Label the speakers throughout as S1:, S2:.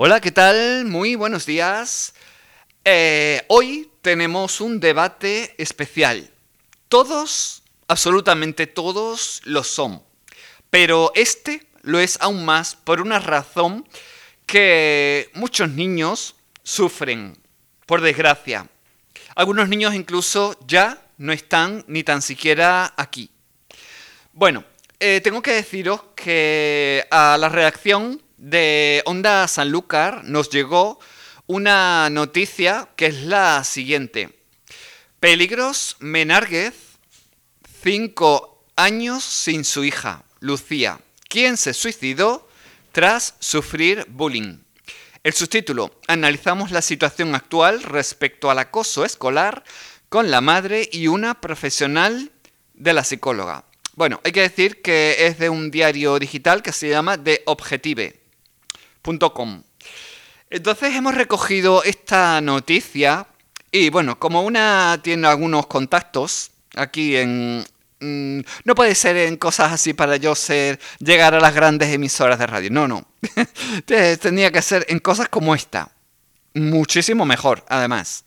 S1: Hola, ¿qué tal? Muy buenos días. Eh, hoy tenemos un debate especial. Todos, absolutamente todos, lo son. Pero este lo es aún más por una razón que muchos niños sufren, por desgracia. Algunos niños incluso ya no están ni tan siquiera aquí. Bueno, eh, tengo que deciros que a la redacción de Onda Sanlúcar nos llegó una noticia que es la siguiente. Peligros Menárguez, cinco años sin su hija, Lucía, quien se suicidó tras sufrir bullying. El subtítulo, analizamos la situación actual respecto al acoso escolar con la madre y una profesional de la psicóloga. Bueno, hay que decir que es de un diario digital que se llama Entonces hemos recogido esta noticia y bueno, como una tiene algunos contactos aquí en... Mm, no puede ser en cosas así para yo ser llegar a las grandes emisoras de radio. No, no. Tenía que ser en cosas como esta. Muchísimo mejor, además.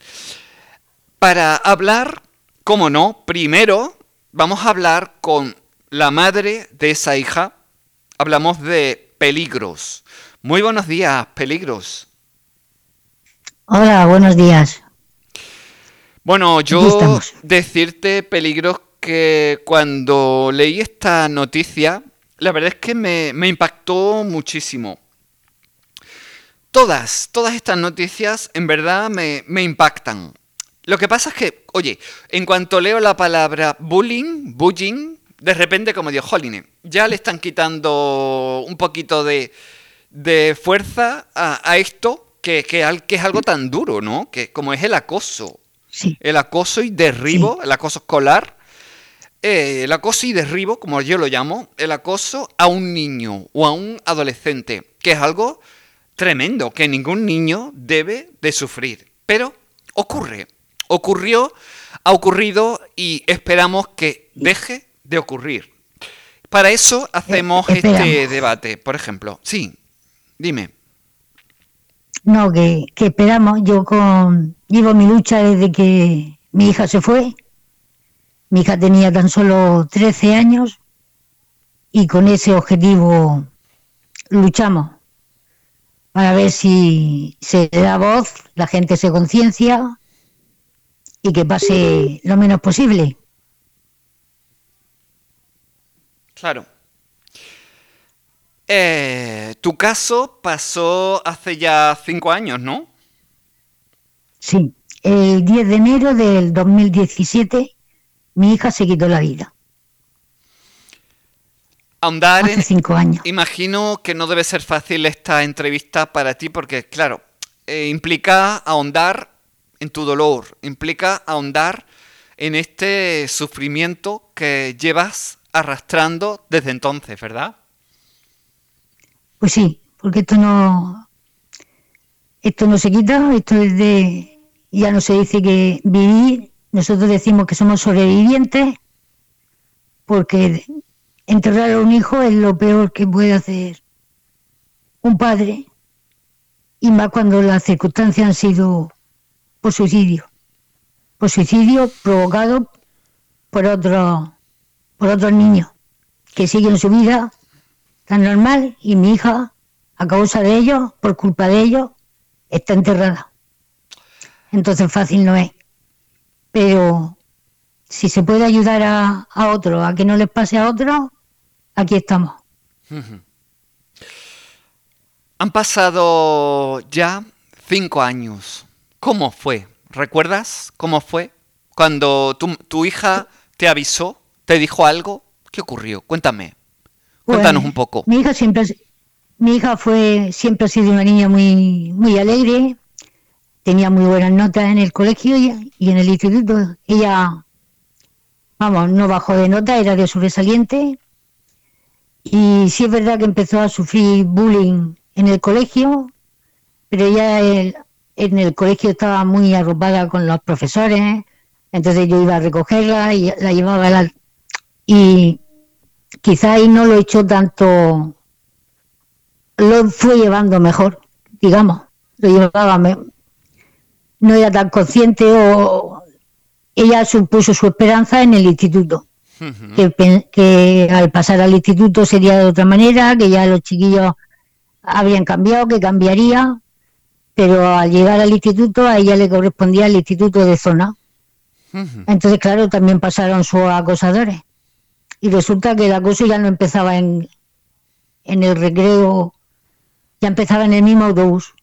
S1: Para hablar, como no, primero vamos a hablar con la madre de esa hija. Hablamos de peligros. Muy buenos días, peligros.
S2: Hola, buenos días.
S1: Bueno, yo decirte, peligros, que cuando leí esta noticia, la verdad es que me, me impactó muchísimo. Todas, todas estas noticias en verdad me, me impactan. Lo que pasa es que, oye, en cuanto leo la palabra bullying, bullying, de repente como digo, ya le están quitando un poquito de, fuerza a, esto que, que, es algo tan duro, ¿no? Que como es el acoso. El acoso y derribo, el acoso escolar, eh, el acoso y derribo, como yo lo llamo, el acoso a un niño o a un adolescente, que es algo tremendo, que ningún niño debe de sufrir. Pero ocurre ocurrió, ha ocurrido y esperamos que deje de ocurrir. Para eso hacemos eh, este debate, por ejemplo. Sí, dime.
S2: No, que, esperamos. Yo con, llevo mi lucha desde que mi hija se fue. Mi hija tenía tan solo 13 años y con ese objetivo luchamos para ver si se da voz, la gente se conciencia y que pase lo menos posible.
S1: Claro. Eh, tu caso pasó hace ya cinco años, ¿no?
S2: Sí, el 10 de enero del 2017 mi hija se quitó la vida.
S1: Ahondar
S2: hace cinco años.
S1: Imagino que no debe ser fácil esta entrevista para ti porque, claro, eh, implica ahondar en tu dolor, implica ahondar en este sufrimiento que llevas arrastrando desde entonces, ¿verdad?
S2: Pues sí, porque esto no esto no se quita, esto es de ya no se dice que vivir, nosotros decimos que somos sobrevivientes porque enterrar a un hijo es lo peor que puede hacer un padre y más cuando las circunstancias han sido por suicidio. Por suicidio provocado por otro, por otros niños que siguen su vida tan normal y mi hija, a causa de ellos, por culpa de ellos, está enterrada. Entonces fácil no es. Pero si se puede ayudar a, a otro, a que no les pase a otro, aquí estamos.
S1: Han pasado ya cinco años ¿Cómo fue? ¿Recuerdas cómo fue? Cuando tu, hija te avisó, te dijo algo, ¿qué ocurrió? Cuéntame. Cuéntanos un poco.
S2: Mi hija siempre, mi hija fue, siempre ha sido una niña muy, muy alegre, tenía muy buenas notas en el colegio y, y en el instituto. Ella, vamos, no bajó de nota, era de sobresaliente. Y sí es verdad que empezó a sufrir bullying en el colegio, pero ya el, en el colegio estaba muy arropada con los profesores, entonces yo iba a recogerla y la llevaba a la... Y quizá ahí no lo he hecho tanto, lo fue llevando mejor, digamos, lo llevaba, no era tan consciente o ella supuso su esperanza en el instituto. que, que, al pasar al instituto sería de otra manera, que ya los chiquillos habrían cambiado, que cambiaría, pero al llegar al instituto a ella le correspondía el instituto de zona. Entonces, claro, también pasaron sus acosadores. Y resulta que el acoso ya no empezaba en, en el recreo, ya empezaba en el mismo autobús.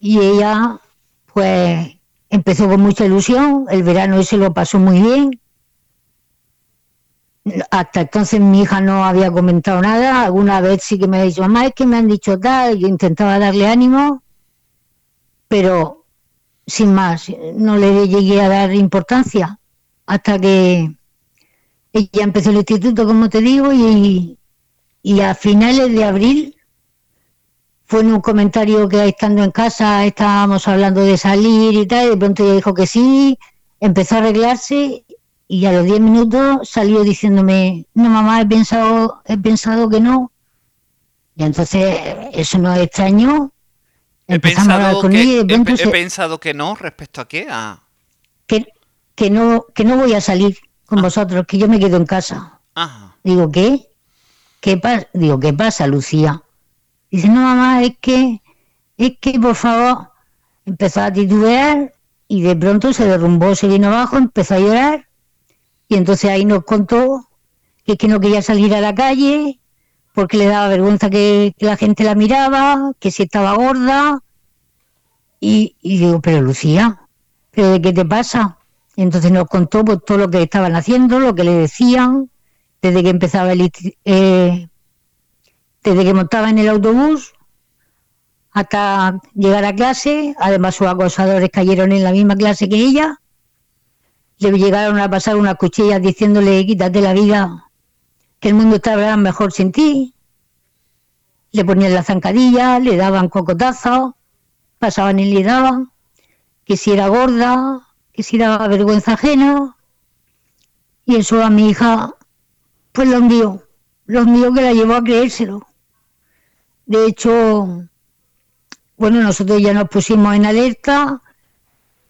S2: Y ella, pues, empezó con mucha ilusión, el verano ese lo pasó muy bien. Hasta entonces mi hija no había comentado nada, alguna vez sí que me ha dicho, mamá, es que me han dicho tal, yo intentaba darle ánimo, pero sin más, no le llegué a dar importancia hasta que ella empezó el instituto, como te digo, y, y a finales de abril fue en un comentario que estando en casa estábamos hablando de salir y tal, y de pronto ella dijo que sí, empezó a arreglarse y a los 10 minutos salió diciéndome, no mamá, he pensado, he pensado que no. Y entonces eso no es extraño.
S1: He pensado, que, he, pensado que no, respecto a qué? A...
S2: Que, que, no, que no voy a salir con ah. vosotros, que yo me quedo en casa. Digo, ¿qué? ¿Qué pasa? Digo, ¿qué pasa, Lucía? Dice, no, mamá, es que, es que, por favor, empezó a titubear y de pronto se derrumbó, se vino abajo, empezó a llorar y entonces ahí nos contó que es que no quería salir a la calle porque le daba vergüenza que, la gente la miraba, que si estaba gorda. Y, digo, pero Lucía, ¿pero de qué te pasa? Entonces nos contó pues, todo lo que estaban haciendo, lo que le decían, desde que empezaba el, eh, desde que montaba en el autobús hasta llegar a clase. Además, sus acosadores cayeron en la misma clase que ella. Le llegaron a pasar unas cuchillas diciéndole, quítate la vida, que el mundo estará mejor sin ti. Le ponían la zancadilla, le daban cocotazos, pasaban y le daban, que si era gorda, que si era vergüenza ajena. Y eso a mi hija, pues lo hundió, lo hundió que la llevó a creérselo. De hecho, bueno, nosotros ya nos pusimos en alerta,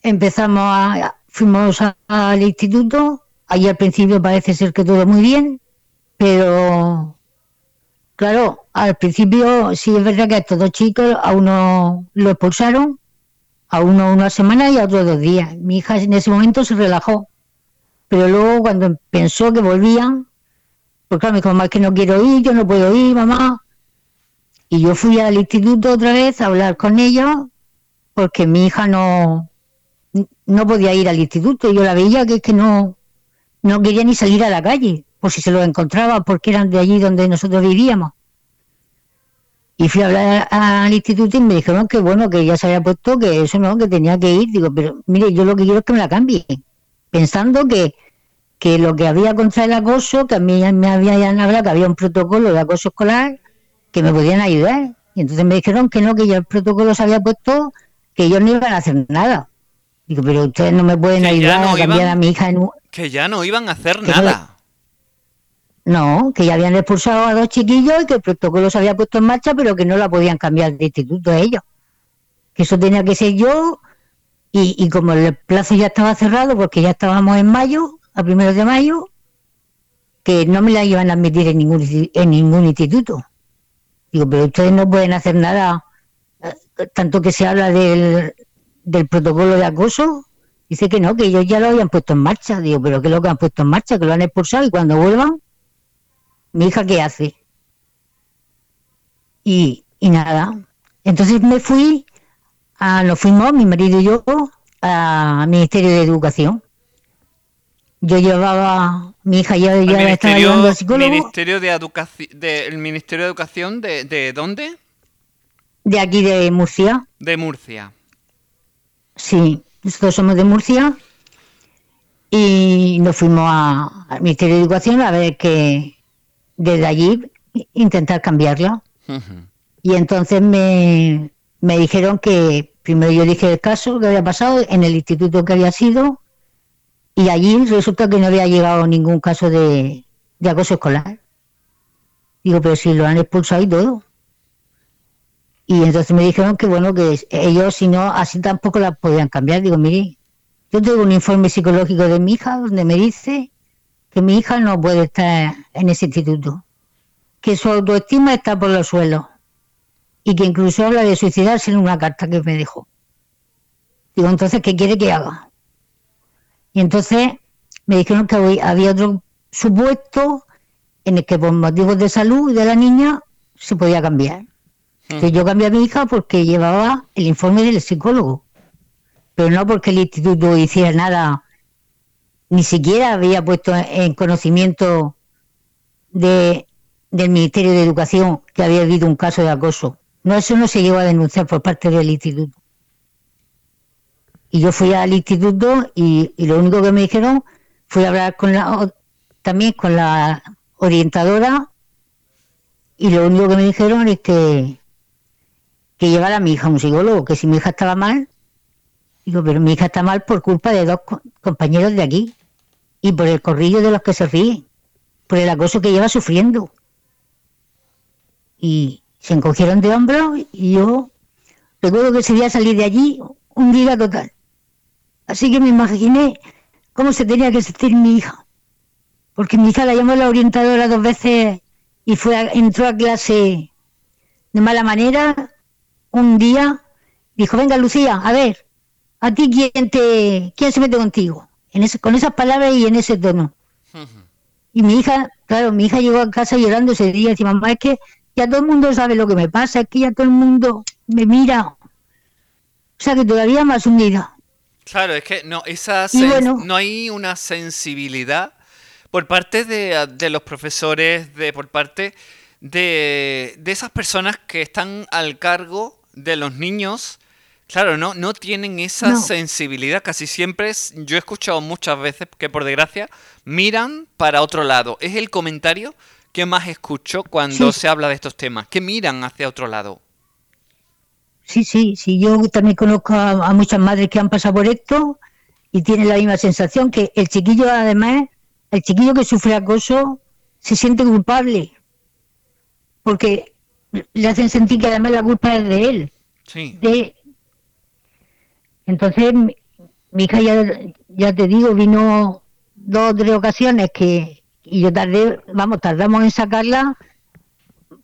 S2: empezamos a, fuimos al instituto, ahí al principio parece ser que todo muy bien, pero claro, al principio sí es verdad que a estos dos chicos a uno lo expulsaron, a uno una semana y a otro dos días. Mi hija en ese momento se relajó, pero luego cuando pensó que volvían, pues claro, me dijo, mamá, es que no quiero ir, yo no puedo ir, mamá. Y yo fui al instituto otra vez a hablar con ellos porque mi hija no, no podía ir al instituto. Yo la veía que es que no, no quería ni salir a la calle, por si se lo encontraba, porque eran de allí donde nosotros vivíamos. Y fui a hablar al instituto y me dijeron que bueno, que ya se había puesto, que eso no, que tenía que ir. Digo, pero mire, yo lo que quiero es que me la cambie. Pensando que, que lo que había contra el acoso, que a mí me habían hablado que había un protocolo de acoso escolar, que me podían ayudar. Y entonces me dijeron que no, que ya el protocolo se había puesto, que ellos no iban a hacer nada. Digo, pero ustedes no me pueden ayudar a cambiar a mi hija en
S1: Que ya no iban a hacer nada.
S2: No, que ya habían expulsado a dos chiquillos y que el protocolo se había puesto en marcha, pero que no la podían cambiar de instituto a ellos. Que eso tenía que ser yo, y, como el plazo ya estaba cerrado, porque ya estábamos en mayo, a primeros de mayo, que no me la iban a admitir en ningún, en ningún instituto. Digo, pero ustedes no pueden hacer nada, eh, tanto que se habla del, del protocolo de acoso. Dice que no, que ellos ya lo habían puesto en marcha. Digo, pero ¿qué es lo que han puesto en marcha? Que lo han expulsado y cuando vuelvan, mi hija, ¿qué hace? Y, y nada. Entonces me fui, a, nos fuimos, mi marido y yo, al Ministerio de Educación. Yo llevaba, mi hija ya, ya estaba llevando al psicólogo.
S1: Ministerio de Educación, ¿El Ministerio de Educación de, de dónde?
S2: De aquí, de Murcia.
S1: De Murcia.
S2: Sí, nosotros somos de Murcia y nos fuimos al Ministerio de Educación a ver que desde allí intentar cambiarla. Y entonces me, me dijeron que primero yo dije el caso que había pasado en el instituto que había sido y allí resulta que no había llegado ningún caso de, acoso escolar. Digo, pero si lo han expulsado y todo. Y entonces me dijeron que bueno, que ellos si no, así tampoco la podían cambiar. Digo, mire, yo tengo un informe psicológico de mi hija donde me dice que mi hija no puede estar en ese instituto, que su autoestima está por los suelos y que incluso habla de suicidarse en una carta que me dejó. Digo, entonces, ¿qué quiere que haga? Y entonces me dijeron que había otro supuesto en el que por motivos de salud de la niña se podía cambiar. Entonces yo cambié a mi hija porque llevaba el informe del psicólogo pero no porque el instituto hiciera nada, ni siquiera había puesto en conocimiento de, del Ministerio de Educación que había habido un caso de acoso. No, eso no se llegó a denunciar por parte del instituto. Y yo fui al instituto y, lo único que me dijeron fue hablar también con la orientadora y lo único que me dijeron es que, que llevara a mi hija a un psicólogo, que si mi hija estaba mal, Digo, pero mi hija está mal por culpa de dos compañeros de aquí y por el corrillo de los que se ríen, por el acoso que lleva sufriendo. Y se encogieron de hombros y yo recuerdo que ese día salir de allí un día total. Así que me imaginé cómo se tenía que sentir mi hija. Porque mi hija la llamó la orientadora dos veces y fue entró a clase de mala manera. Un día dijo, venga Lucía, a ver, ¿A ti quién te quién se mete contigo? En ese, con esas palabras y en ese tono. Y mi hija, claro, mi hija llegó a casa llorando ese día y dice, mamá, es que ya todo el mundo sabe lo que me pasa, es que ya todo el mundo me mira. O sea que todavía más unida.
S1: Claro, es que no, esa no hay una sensibilidad por parte de, de, los profesores, de por parte de, de esas personas que están al cargo de los niños Claro, no, no tienen esa sensibilidad. Casi siempre, es, yo he escuchado muchas veces que por desgracia miran para otro lado. Es el comentario que más escucho cuando se habla de estos temas, que miran hacia otro lado.
S2: Sí, sí, sí. Yo también conozco a, muchas madres que han pasado por esto y tienen la misma sensación que el chiquillo, además, el chiquillo que sufre acoso se siente culpable porque le hacen sentir que además la culpa es de él. Sí. De, entonces, mi, hija ya, ya te digo, vino dos o tres ocasiones que y yo tardé, vamos, tardamos en sacarla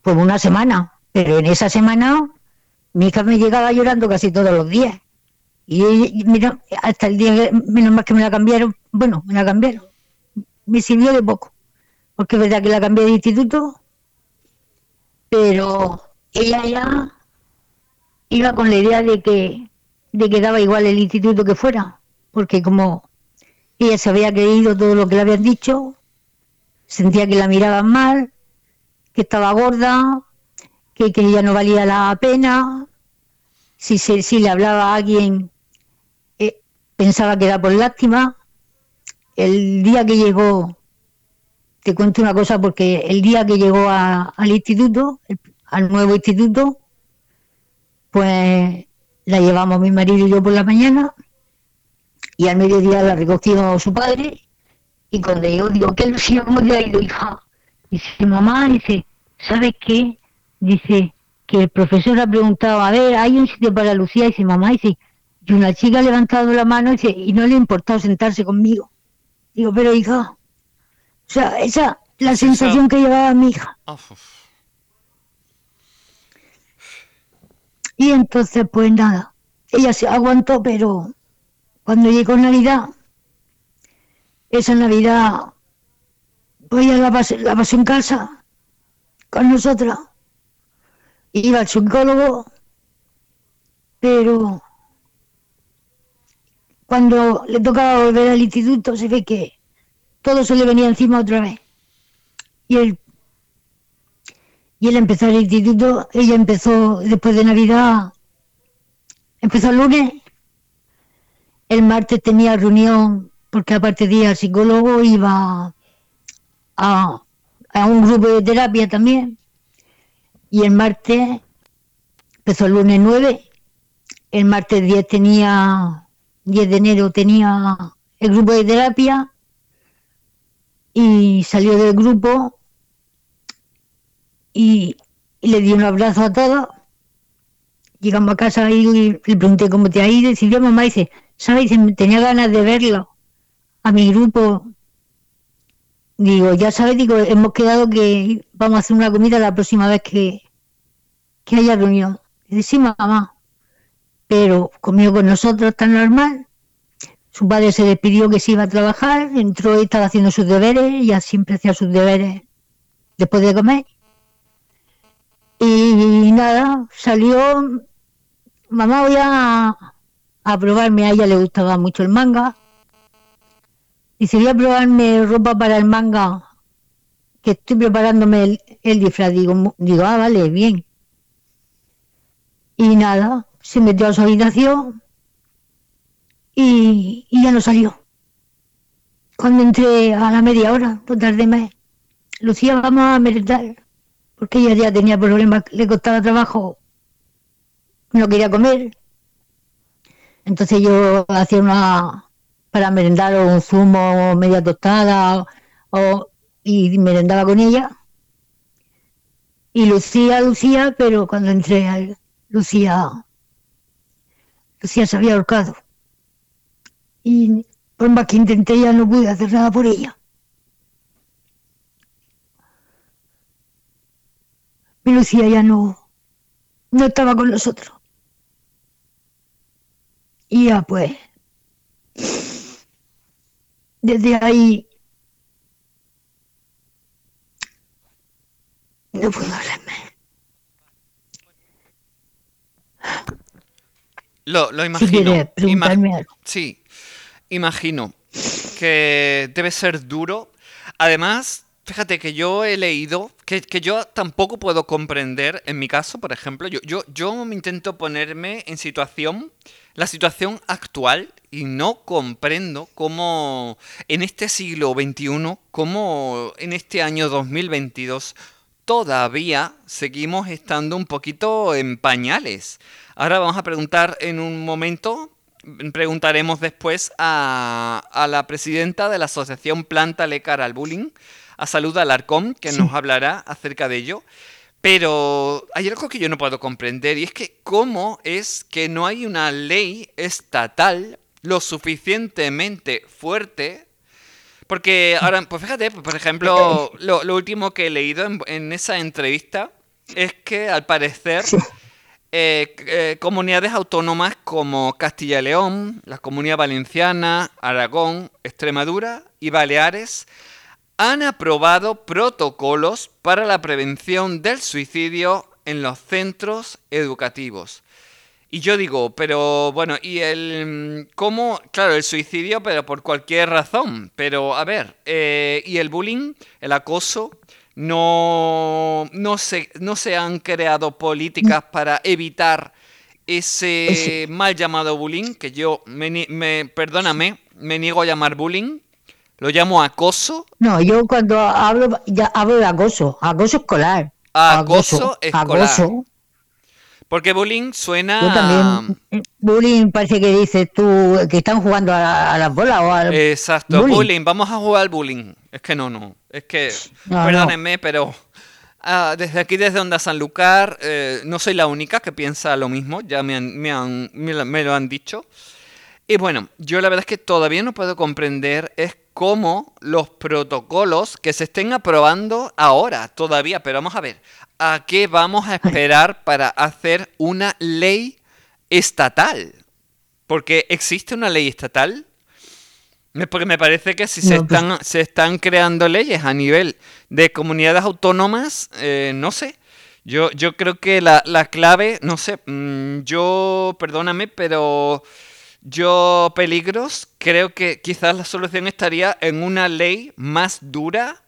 S2: por una semana, pero en esa semana mi hija me llegaba llorando casi todos los días. Y mira, hasta el día, menos mal que me la cambiaron, bueno, me la cambiaron, me sirvió de poco, porque es verdad que la cambié de instituto, pero ella ya iba con la idea de que de que daba igual el instituto que fuera, porque como ella se había creído todo lo que le habían dicho, sentía que la miraban mal, que estaba gorda, que, que ella no valía la pena, si, se, si le hablaba a alguien eh, pensaba que era por lástima. El día que llegó, te cuento una cosa, porque el día que llegó al instituto, al nuevo instituto, pues la llevamos mi marido y yo por la mañana y al mediodía la recogió su padre y cuando yo digo, ¿qué Lucía, cómo te ha ido, hija? Dice, mamá, dice, ¿sabes qué? Dice, que el profesor ha preguntado, a ver, ¿hay un sitio para Lucía? Dice, mamá, dice, y una chica ha levantado la mano dice, y no le ha importado sentarse conmigo. Digo, pero hija, o sea, esa, la sensación que llevaba mi hija. Y entonces, pues nada, ella se aguantó, pero cuando llegó Navidad, esa Navidad, pues ella la pasó, la pasó en casa con nosotras. Iba al psicólogo, pero cuando le tocaba volver al instituto se ve que todo se le venía encima otra vez. Y el y él empezó el instituto, ella empezó después de Navidad, empezó el lunes, el martes tenía reunión, porque aparte de psicólogo iba a, un grupo de terapia también, y el martes, empezó el lunes 9, el martes 10 tenía, 10 de enero tenía el grupo de terapia, y salió del grupo y, le di un abrazo a todos llegamos a casa y le pregunté cómo te ha ido. Y yo, mamá, dice, ¿sabes? Tenía ganas de verlo a mi grupo. Digo, ya sabes, digo, hemos quedado que vamos a hacer una comida la próxima vez que, que haya reunión. Dice, sí, mamá. Pero comió con nosotros tan normal. Su padre se despidió que se iba a trabajar, entró y estaba haciendo sus deberes, ya siempre hacía sus deberes después de comer. Y nada, salió, mamá voy a, probarme, a ella le gustaba mucho el manga. Y se voy a probarme ropa para el manga, que estoy preparándome el, disfraz. Digo, ah, vale, bien. Y nada, se metió a su habitación y, y ya no salió. Cuando entré a la media hora, por tarde más, Lucía, vamos a merendar porque ella ya tenía problemas, le costaba trabajo, no quería comer. Entonces yo hacía una, para merendar un zumo media tostada o, y merendaba con ella. Y Lucía, Lucía, pero cuando entré Lucía, Lucía se había ahorcado. Y por más que intenté ya no pude hacer nada por ella. Lucía ya no, no estaba con nosotros. Y ya pues, desde ahí no puedo hablarme.
S1: Lo, lo imagino. Sí, imagino que debe ser duro. Además, Fíjate que yo he leído, que, yo tampoco puedo comprender, en mi caso, por ejemplo, yo, yo, yo me intento ponerme en situación, la situación actual, y no comprendo cómo en este siglo XXI, cómo en este año 2022, todavía seguimos estando un poquito en pañales. Ahora vamos a preguntar en un momento, preguntaremos después a, a la presidenta de la Asociación Planta Cara al Bullying, a Salud Alarcón, que nos hablará acerca de ello. Pero hay algo que yo no puedo comprender y es que cómo es que no hay una ley estatal lo suficientemente fuerte. Porque ahora, pues fíjate, por ejemplo, lo, último que he leído en, esa entrevista es que al parecer eh, eh, comunidades autónomas como Castilla y León, la Comunidad Valenciana, Aragón, Extremadura y Baleares han aprobado protocolos para la prevención del suicidio en los centros educativos. Y yo digo, pero bueno, ¿y el cómo? Claro, el suicidio, pero por cualquier razón. Pero a ver, eh, ¿y el bullying, el acoso? No, no, se, no se han creado políticas para evitar ese mal llamado bullying, que yo, me, me, perdóname, me niego a llamar bullying, ¿Lo llamo acoso?
S2: No, yo cuando hablo, ya hablo de acoso, acoso escolar.
S1: Acoso, escolar. Porque bullying suena.
S2: Yo también. Bullying parece que dices tú que están jugando a, las bolas o al.
S1: Exacto, bullying. Vamos a jugar al bullying. Es que no, no. Es que. perdónenme, pero. Ah, desde aquí, desde Onda Sanlúcar, eh, no soy la única que piensa lo mismo. Ya me, me, han, me lo han dicho. Y bueno, yo la verdad es que todavía no puedo comprender es cómo los protocolos que se estén aprobando ahora todavía, pero vamos a ver, ¿a qué vamos a esperar para hacer una ley estatal? Porque existe una ley estatal. Porque me parece que si se, pues están, se están creando leyes a nivel de comunidades autónomas, eh, no sé. Yo, yo creo que la, la clave, no sé, mm, yo, perdóname, pero yo, peligros, creo que quizás la solución estaría en una ley más dura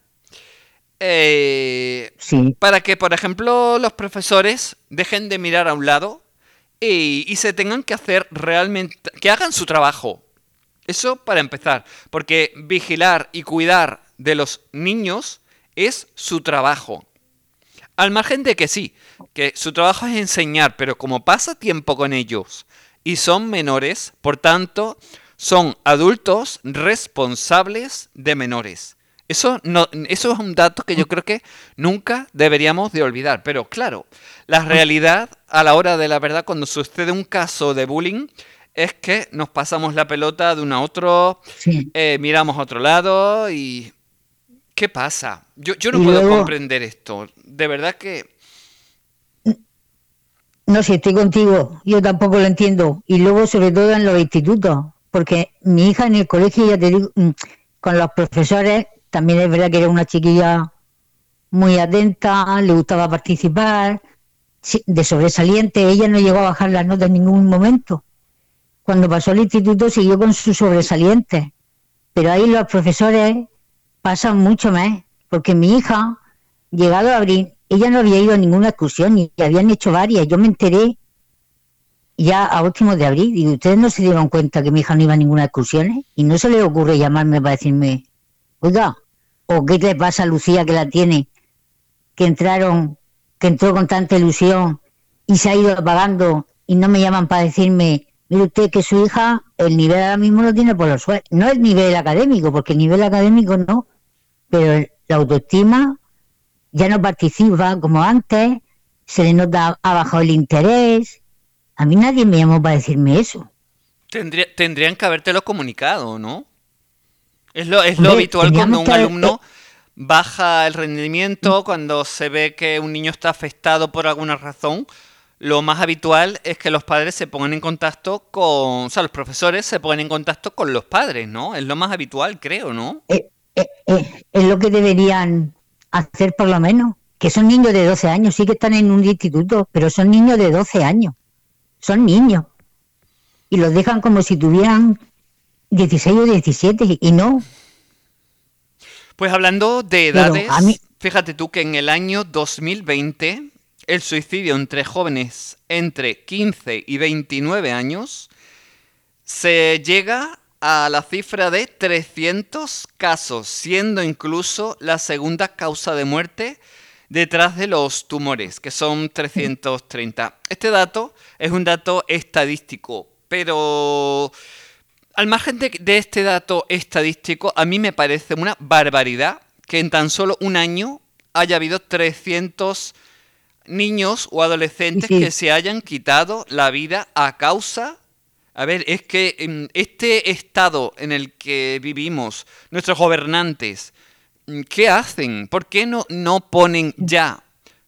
S1: eh, para que, por ejemplo, los profesores dejen de mirar a un lado y, se tengan que hacer realmente, que hagan su trabajo. Eso para empezar, porque vigilar y cuidar de los niños es su trabajo. Al margen de que sí, que su trabajo es enseñar, pero como pasa tiempo con ellos y son menores, por tanto, son adultos responsables de menores. Eso, no, eso es un dato que yo creo que nunca deberíamos de olvidar. Pero claro, la realidad a la hora de la verdad, cuando sucede un caso de bullying, es que nos pasamos la pelota de uno a otro, eh, miramos a otro lado y... ¿Qué pasa? Yo, yo no puedo comprender esto. De verdad que...
S2: No sé, estoy contigo. Yo tampoco lo entiendo. Y luego, sobre todo en los institutos. Porque mi hija en el colegio, ya te digo, mm, con los profesores, también es verdad que era una chiquilla muy atenta, le gustaba participar, de sobresaliente. Ella no llegó a bajar las notas en ningún momento cuando pasó al instituto siguió con sus sobresalientes, pero ahí los profesores pasan mucho más, porque mi hija, llegado a abril, ella no había ido a ninguna excursión y habían hecho varias. Yo me enteré ya a últimos de abril y ustedes no se dieron cuenta que mi hija no iba a ninguna excursión y no se le ocurre llamarme para decirme, oiga, o qué le pasa a Lucía que la tiene, que entraron, que entró con tanta ilusión y se ha ido apagando y no me llaman para decirme Mire usted que su hija, el nivel ahora mismo lo tiene por los suelos. No es nivel académico, porque el nivel académico no, pero la autoestima ya no participa como antes, se le nota ha bajado el interés. A mí nadie me llamó para decirme eso.
S1: tendrían que habértelo comunicado, ¿no? Es lo, es lo habitual cuando un alumno baja el rendimiento, cuando se ve que un niño está afectado por alguna razón, lo más habitual es que los padres se pongan en contacto con, o sea, los profesores se pongan en contacto con los padres, ¿no? Es lo más habitual, creo, ¿no?
S2: Eh, eh, eh, es lo que deberían hacer por lo menos, que son niños de 12 años, sí que están en un instituto, pero son niños de 12 años, son niños. Y los dejan como si tuvieran 16 o 17 y no.
S1: Pues hablando de edades, fíjate tú que en el año 2020 el suicidio entre jóvenes entre 15 y 29 años se llega a la cifra de 300 casos, siendo incluso la segunda causa de muerte detrás de los tumores, que son 330. Este dato es un dato estadístico, pero al margen de, de este dato estadístico, a mí me parece una barbaridad que en tan solo un año haya habido 300 niños o adolescentes que se hayan quitado la vida a causa... A ver, es que en este estado en el que vivimos, nuestros gobernantes, mm, ¿qué hacen? ¿Por qué no, no ponen ya,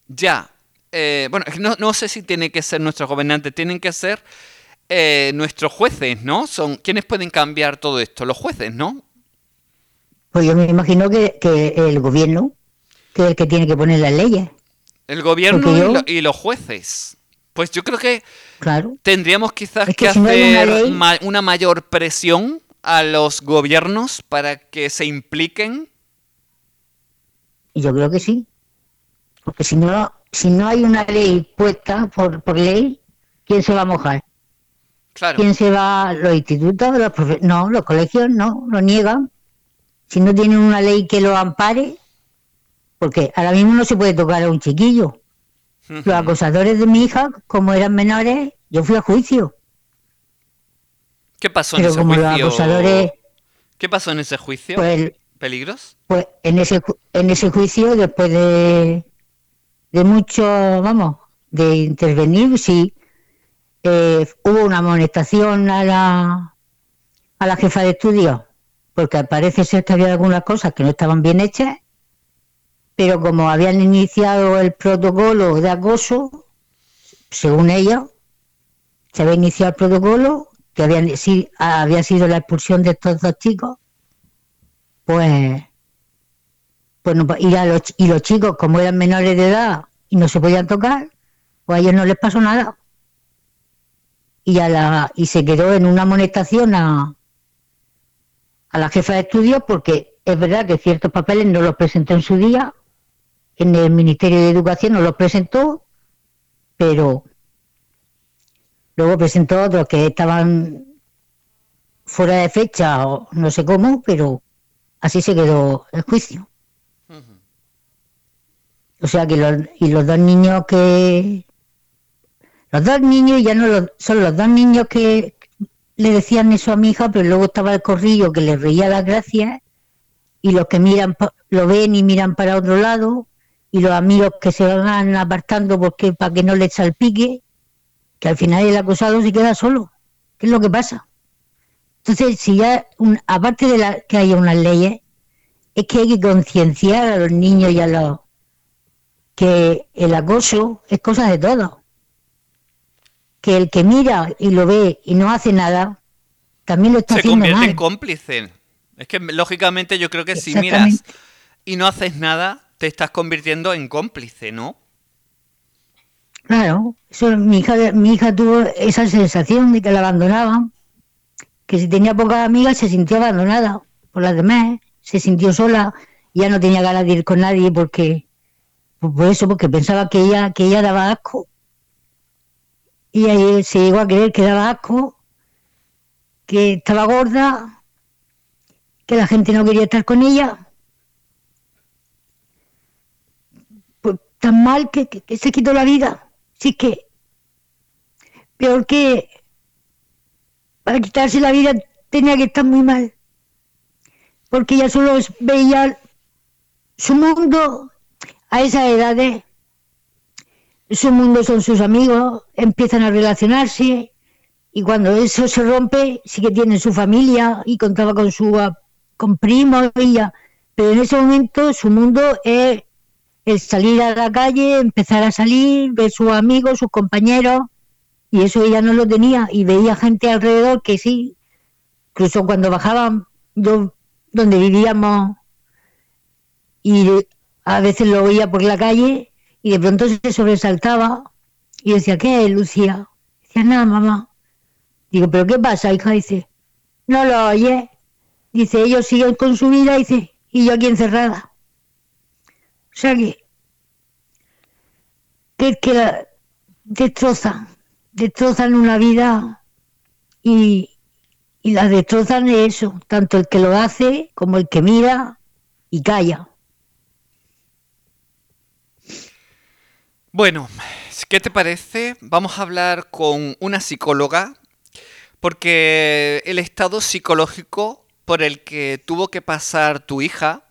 S1: ya? Eh, bueno, no, no sé si tiene que ser nuestros gobernantes, tienen que ser eh, nuestros jueces, ¿no? Son quienes pueden cambiar todo esto, los jueces, ¿no?
S2: Pues yo me imagino que, que el gobierno, que es el que tiene que poner las leyes.
S1: El gobierno y, los jueces. Pues yo creo que tendríamos quizás que, hacer una, mayor presión a los gobiernos para que se impliquen.
S2: Yo creo que sí. Porque si no, si no hay una ley puesta por, por ley, ¿quién se va a mojar? ¿Quién se va? Los institutos, los no, los colegios no, lo niegan. Si no tienen una ley que lo ampare, porque ahora mismo no se puede tocar a un chiquillo. Los acosadores de mi hija, como eran menores, yo fui a juicio.
S1: ¿Qué pasó en ese juicio? ¿Qué pasó en ese juicio? Pues, ¿Peligros?
S2: Pues en ese, en ese juicio, después de, de mucho, vamos, de intervenir, sí, eh, hubo una amonestación a la, a la jefa de estudio, porque parece ser que había algunas cosas que no estaban bien hechas pero como habían iniciado el protocolo de acoso, según ella, se había iniciado el protocolo, que había, sido la expulsión de estos dos chicos, pues, pues y, los, y los chicos, como eran menores de edad y no se podían tocar, pues a ellos no les pasó nada. Y se quedó en una amonestación a, a la jefa de estudios porque es verdad que ciertos papeles no los presentó en su día en el Ministerio de Educación nos lo presentó, pero luego presentó otros que estaban fuera de fecha o no sé cómo, pero así se quedó el juicio. O sea que los, y los dos niños que... Los dos niños ya no son los dos niños que le decían eso a mi hija, pero luego estaba el corrillo que le reía las gracias y los que miran lo ven y miran para otro lado y los amigos que se van apartando porque para que no le salpique, que al final el acosado se queda solo. ¿Qué es lo que pasa? Entonces, si ya, aparte de la, que haya unas leyes, es que hay que concienciar a los niños y a los que el acoso es cosa de todos. Que el que mira y lo ve y no hace nada, también lo está
S1: se
S2: haciendo
S1: convierte en cómplice. Es que lógicamente yo creo que si miras y no haces nada, te estás convirtiendo en cómplice, ¿no?
S2: Claro, mi, hija, mi hija tuvo esa sensación de que la abandonaban, que si tenía pocas amigas se sintió abandonada por las demás, se sintió sola, ya no tenía ganas de ir con nadie porque, pues por eso, porque pensaba que ella, que ella daba asco. Y ahí se llegó a creer que daba asco, que estaba gorda, que la gente no quería estar con ella. Pues tan mal que, se quitó la vida. Sí que peor que para quitarse la vida tenía que estar muy mal. Porque ella solo veía su mundo a esas edades. Su mundo son sus amigos, empiezan a relacionarse y cuando eso se rompe sí que tiene su familia y contaba con su con primos ya. Pero en ese momento su mundo es salir a la calle, empezar a salir, ver sus amigos, sus compañeros, y eso ella no lo tenía, y veía gente alrededor que sí, incluso cuando bajaban yo, donde vivíamos, y a veces lo oía por la calle, y de pronto se sobresaltaba, y decía, ¿qué es, Lucía? Decía, nada, mamá. Digo, ¿pero qué pasa, hija? Dice, no lo oyes. Dice, ellos siguen con su vida, dice, y yo aquí encerrada. Sea que, que, destrozan, destrozan una vida y, y la destrozan de eso, tanto el que lo hace como el que mira y calla.
S1: Bueno, ¿qué te parece? Vamos a hablar con una psicóloga, porque el estado psicológico por el que tuvo que pasar tu hija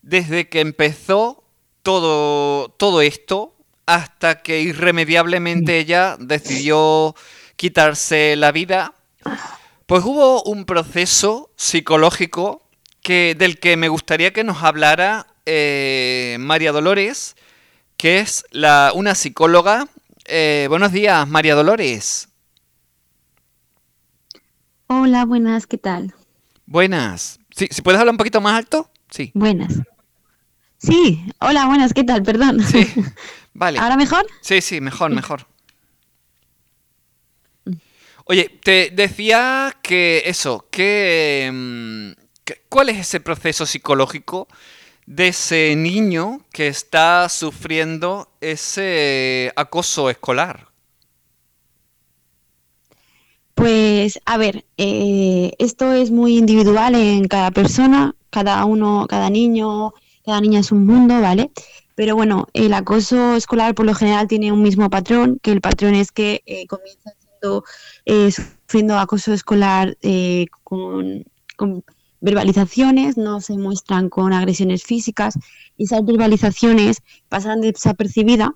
S1: desde que empezó todo, todo esto hasta que irremediablemente ella decidió quitarse la vida, pues hubo un proceso psicológico que, del que me gustaría que nos hablara eh, María Dolores, que es la, una psicóloga. Eh, buenos días, María Dolores.
S3: Hola, buenas, ¿qué tal?
S1: Buenas. ¿Sí, ¿Si puedes hablar un poquito más alto? Sí.
S3: Buenas. Sí, hola, buenas, ¿qué tal? Perdón.
S1: Sí, vale.
S3: ¿Ahora mejor?
S1: Sí, sí, mejor, mejor. Oye, te decía que eso, que, mm, que, ¿cuál es ese proceso psicológico de ese niño que está sufriendo ese acoso escolar?
S3: Pues a ver, eh, esto es muy individual en cada persona, cada uno, cada niño, cada niña es un mundo, ¿vale? Pero bueno, el acoso escolar por lo general tiene un mismo patrón, que el patrón es que eh, comienza siendo, eh, sufriendo acoso escolar con, con verbalizaciones, no se muestran con agresiones físicas, y esas verbalizaciones pasan desapercibidas,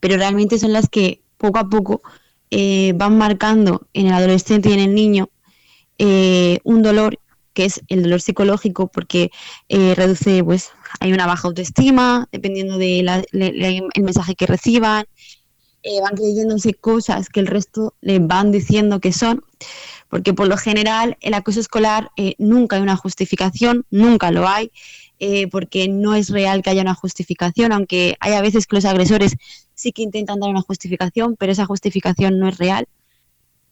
S3: pero realmente son las que poco a poco eh, van marcando en el adolescente y en el niño eh, un dolor que es el dolor psicológico porque eh, reduce, pues hay una baja autoestima, dependiendo del el mensaje que reciban, van creyéndose cosas que el resto les van diciendo que son, porque por lo general el acoso escolar nunca hay una justificación, nunca lo hay, porque no es real que haya una justificación, aunque hay a veces que los agresores sí que intentan dar una justificación, pero esa justificación no es real.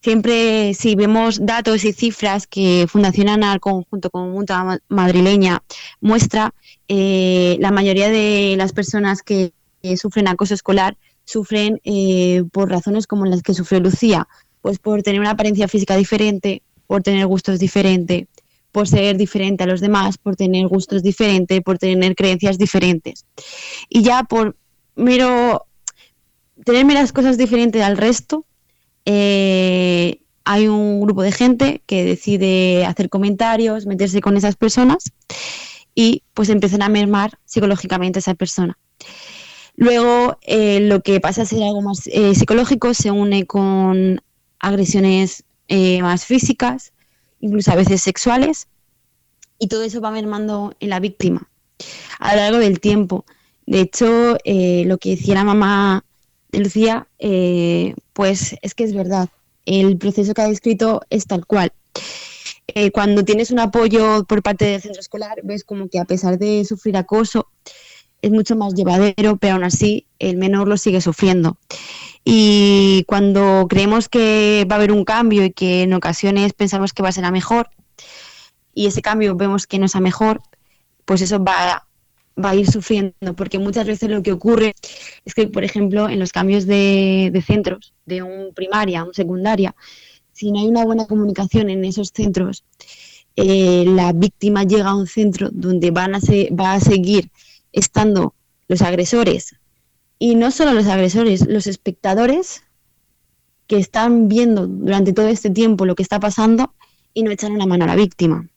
S3: Siempre, si vemos datos y cifras que Fundación ANAR, conjunto con Mutua Madrileña, muestra, eh, la mayoría de las personas que sufren acoso escolar sufren eh, por razones como las que sufrió Lucía, pues por tener una apariencia física diferente, por tener gustos diferentes, por ser diferente a los demás, por tener gustos diferentes, por tener creencias diferentes. Y ya por mero tenerme las cosas diferentes al resto, eh, hay un grupo de gente que decide hacer comentarios, meterse con esas personas y pues empiezan a mermar psicológicamente a esa persona. Luego, eh, lo que pasa a ser algo más eh, psicológico se une con agresiones más físicas, incluso a veces sexuales, y todo eso va mermando en la víctima a lo largo del tiempo. De hecho, lo que decía la mamá Lucía, pues es que es verdad. El proceso que ha descrito es tal cual. cuando tienes un apoyo por parte del centro escolar, ves como que a pesar de sufrir acoso, es mucho más llevadero, pero aún así el menor lo sigue sufriendo. Y cuando creemos que va a haber un cambio y que en ocasiones pensamos que va a ser a mejor, y ese cambio vemos que no es a mejor, pues eso va, va a ir sufriendo, porque muchas veces lo que ocurre es que, por ejemplo, en los cambios de, centros, de un primaria a un secundaria, si no hay una buena comunicación en esos centros, eh, la víctima llega a un centro donde van a va a seguir estando los agresores y no solo los agresores, los espectadores que están viendo durante todo este tiempo lo que está pasando y no echan una mano a la víctima.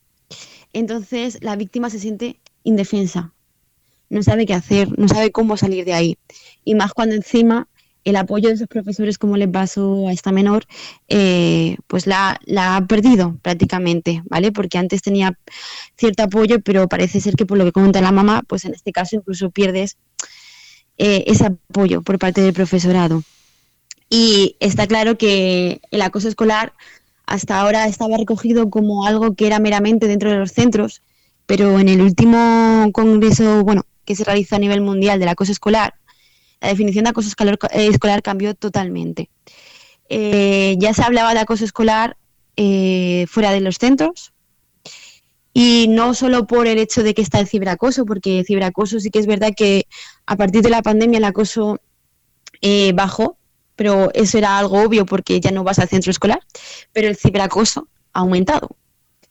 S3: Entonces la víctima se siente indefensa, no sabe qué hacer, no sabe cómo salir de ahí. Y más cuando encima el apoyo de esos profesores, como le pasó a esta menor, eh, pues la, ha perdido prácticamente, ¿vale? Porque antes tenía cierto apoyo, pero parece ser que por lo que comenta la mamá, pues en este caso incluso pierdes eh, ese apoyo por parte del profesorado. Y está claro que el acoso escolar hasta ahora estaba recogido como algo que era meramente dentro de los centros, pero en el último congreso, bueno, que se realiza a nivel mundial del acoso escolar, la definición de acoso eh, escolar, cambió totalmente. Eh, ya se hablaba de acoso escolar eh, fuera de los centros y no solo por el hecho de que está el ciberacoso, porque el ciberacoso sí que es verdad que a partir de la pandemia el acoso bajó, pero eso era algo obvio porque ya no vas al centro escolar, pero el ciberacoso ha aumentado,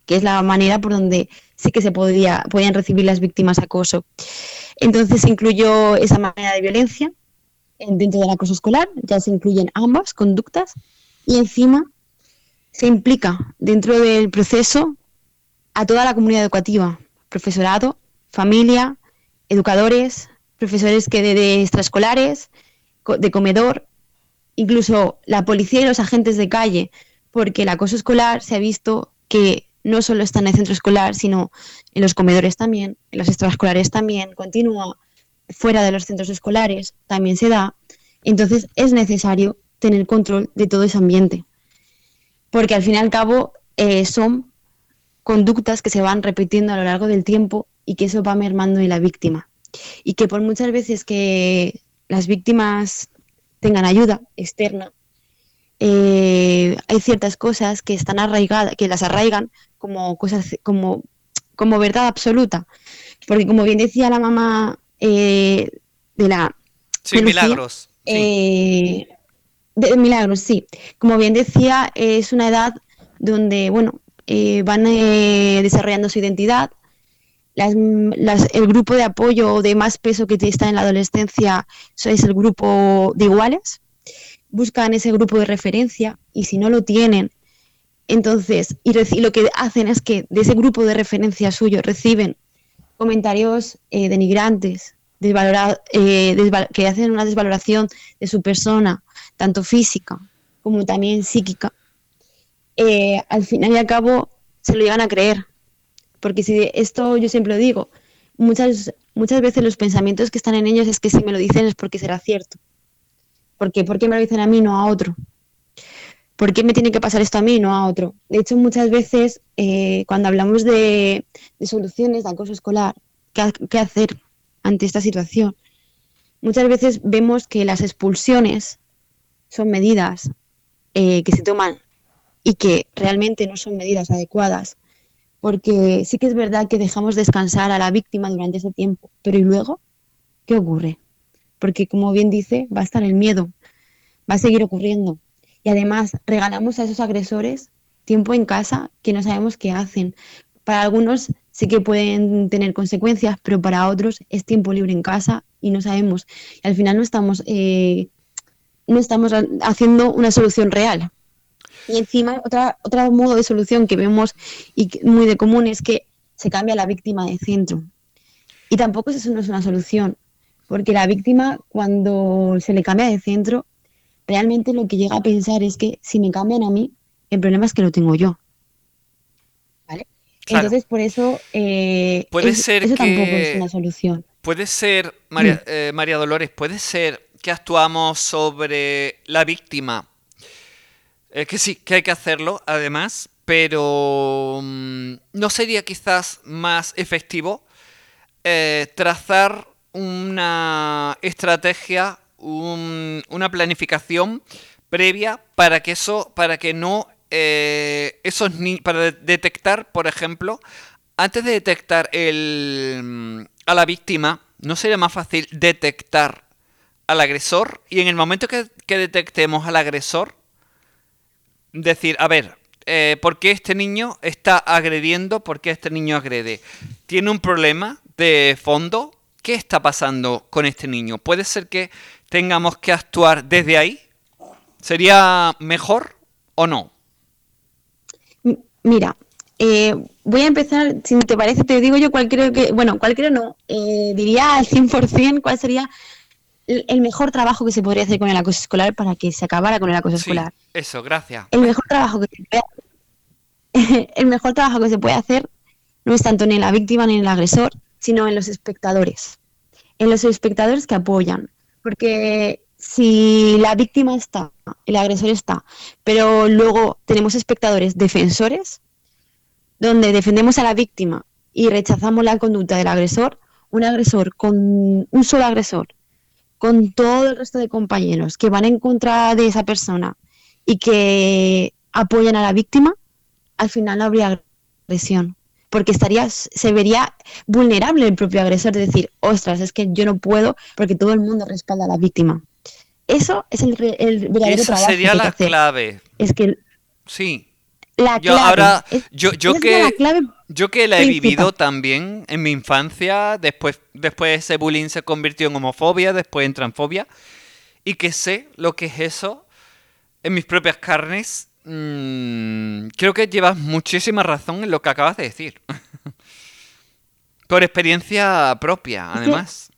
S3: que es la manera por donde sí que se podía, podían recibir las víctimas acoso. Entonces se incluyó esa manera de violencia dentro del acoso escolar, ya se incluyen ambas conductas y encima se implica dentro del proceso a toda la comunidad educativa, profesorado, familia, educadores, profesores que de, extraescolares, de comedor, incluso la policía y los agentes de calle, porque el acoso escolar se ha visto que no solo está en el centro escolar, sino en los comedores también, en los extraescolares también, continúa fuera de los centros escolares, también se da. Entonces es necesario tener control de todo ese ambiente, porque al fin y al cabo eh, son conductas que se van repitiendo a lo largo del tiempo y que eso va mermando en la víctima. Y que por muchas veces que las víctimas tengan ayuda externa, eh, hay ciertas cosas que están arraigadas, que las arraigan como cosas, como, como verdad absoluta. Porque como bien decía la mamá eh, de la...
S1: Sí, Milagros.
S3: Eh, de Milagros, sí. Como bien decía, es una edad donde, bueno, van desarrollando su identidad. el grupo de apoyo de más peso que está en la adolescencia es el grupo de iguales buscan ese grupo de referencia y si no lo tienen, entonces, y, lo que hacen es que de ese grupo de referencia suyo reciben comentarios eh, denigrantes, eh, que hacen una desvaloración de su persona, tanto física como también psíquica, eh, al final y al cabo se lo llegan a creer. Porque si esto yo siempre lo digo, muchas, muchas veces los pensamientos que están en ellos es que si me lo dicen es porque será cierto. ¿Por qué? ¿Por qué me lo dicen a mí, no a otro? ¿Por qué me tiene que pasar esto a mí, no a otro? De hecho, muchas veces eh, cuando hablamos de, soluciones de acoso escolar, ¿qué, hacer ante esta situación? Muchas veces vemos que las expulsiones son medidas eh, que se toman y que realmente no son medidas adecuadas, porque sí que es verdad que dejamos descansar a la víctima durante ese tiempo, pero ¿y luego? ¿Qué ocurre? porque como bien dice, va a estar el miedo, va a seguir ocurriendo. Y además regalamos a esos agresores tiempo en casa que no sabemos qué hacen. Para algunos sí que pueden tener consecuencias, pero para otros es tiempo libre en casa y no sabemos. Y al final no estamos, eh, no estamos haciendo una solución real. Y encima, otra, otro modo de solución que vemos y muy de común es que se cambia la víctima de centro. Y tampoco eso no es una solución, porque la víctima cuando se le cambia de centro, realmente lo que llega a pensar es que si me cambian a mí, el problema es que lo tengo yo. ¿Vale? Entonces, por eso, eh,
S1: puede ser
S3: eso
S1: que...
S3: tampoco es una solución.
S1: Puede ser, María, eh, María Dolores, puede ser que actuamos sobre la víctima. Eh, que sí, que hay que hacerlo, además, pero mm, ¿no sería quizás más efectivo eh, trazar una estrategia, una planificación previa para que eso, para que no eh, esos para detectar, por ejemplo, antes de detectar el, a la víctima, ¿no sería más fácil detectar al agresor? Y en el momento que, que detectemos al agresor, decir, a ver, eh, ¿por qué este niño está agrediendo? ¿Por qué este niño agrede? ¿Tiene un problema de fondo? ¿Qué está pasando con este niño? ¿Puede ser que tengamos que actuar desde ahí? ¿Sería mejor o no?
S3: Mira, eh, voy a empezar, si te parece, te digo yo cuál creo que, bueno, cuál creo no, eh, diría al 100% cuál sería el mejor trabajo que se podría hacer con el acoso escolar para que se acabara con el acoso escolar.
S1: Eso, gracias.
S3: El mejor trabajo que se puede, el mejor trabajo que se puede hacer no es tanto ni en la víctima ni en el agresor, sino en los espectadores. En los espectadores que apoyan. Porque si la víctima está, el agresor está, pero luego tenemos espectadores defensores, donde defendemos a la víctima y rechazamos la conducta del agresor, un agresor con un solo agresor con todo el resto de compañeros que van en contra de esa persona y que apoyan a la víctima, al final no habría agresión. Porque estaría, se vería vulnerable el propio agresor de decir, ostras, es que yo no puedo porque todo el mundo respalda a la víctima. Eso es el, el verdadero
S1: Esa sería la clave.
S3: Es que
S1: sí.
S3: La
S1: yo
S3: clave,
S1: ahora, yo, yo que
S3: la clave
S1: yo que la he vivido también en mi infancia, después, después ese bullying se convirtió en homofobia, después en transfobia, y que sé lo que es eso en mis propias carnes, mmm, creo que llevas muchísima razón en lo que acabas de decir. Por experiencia propia, además.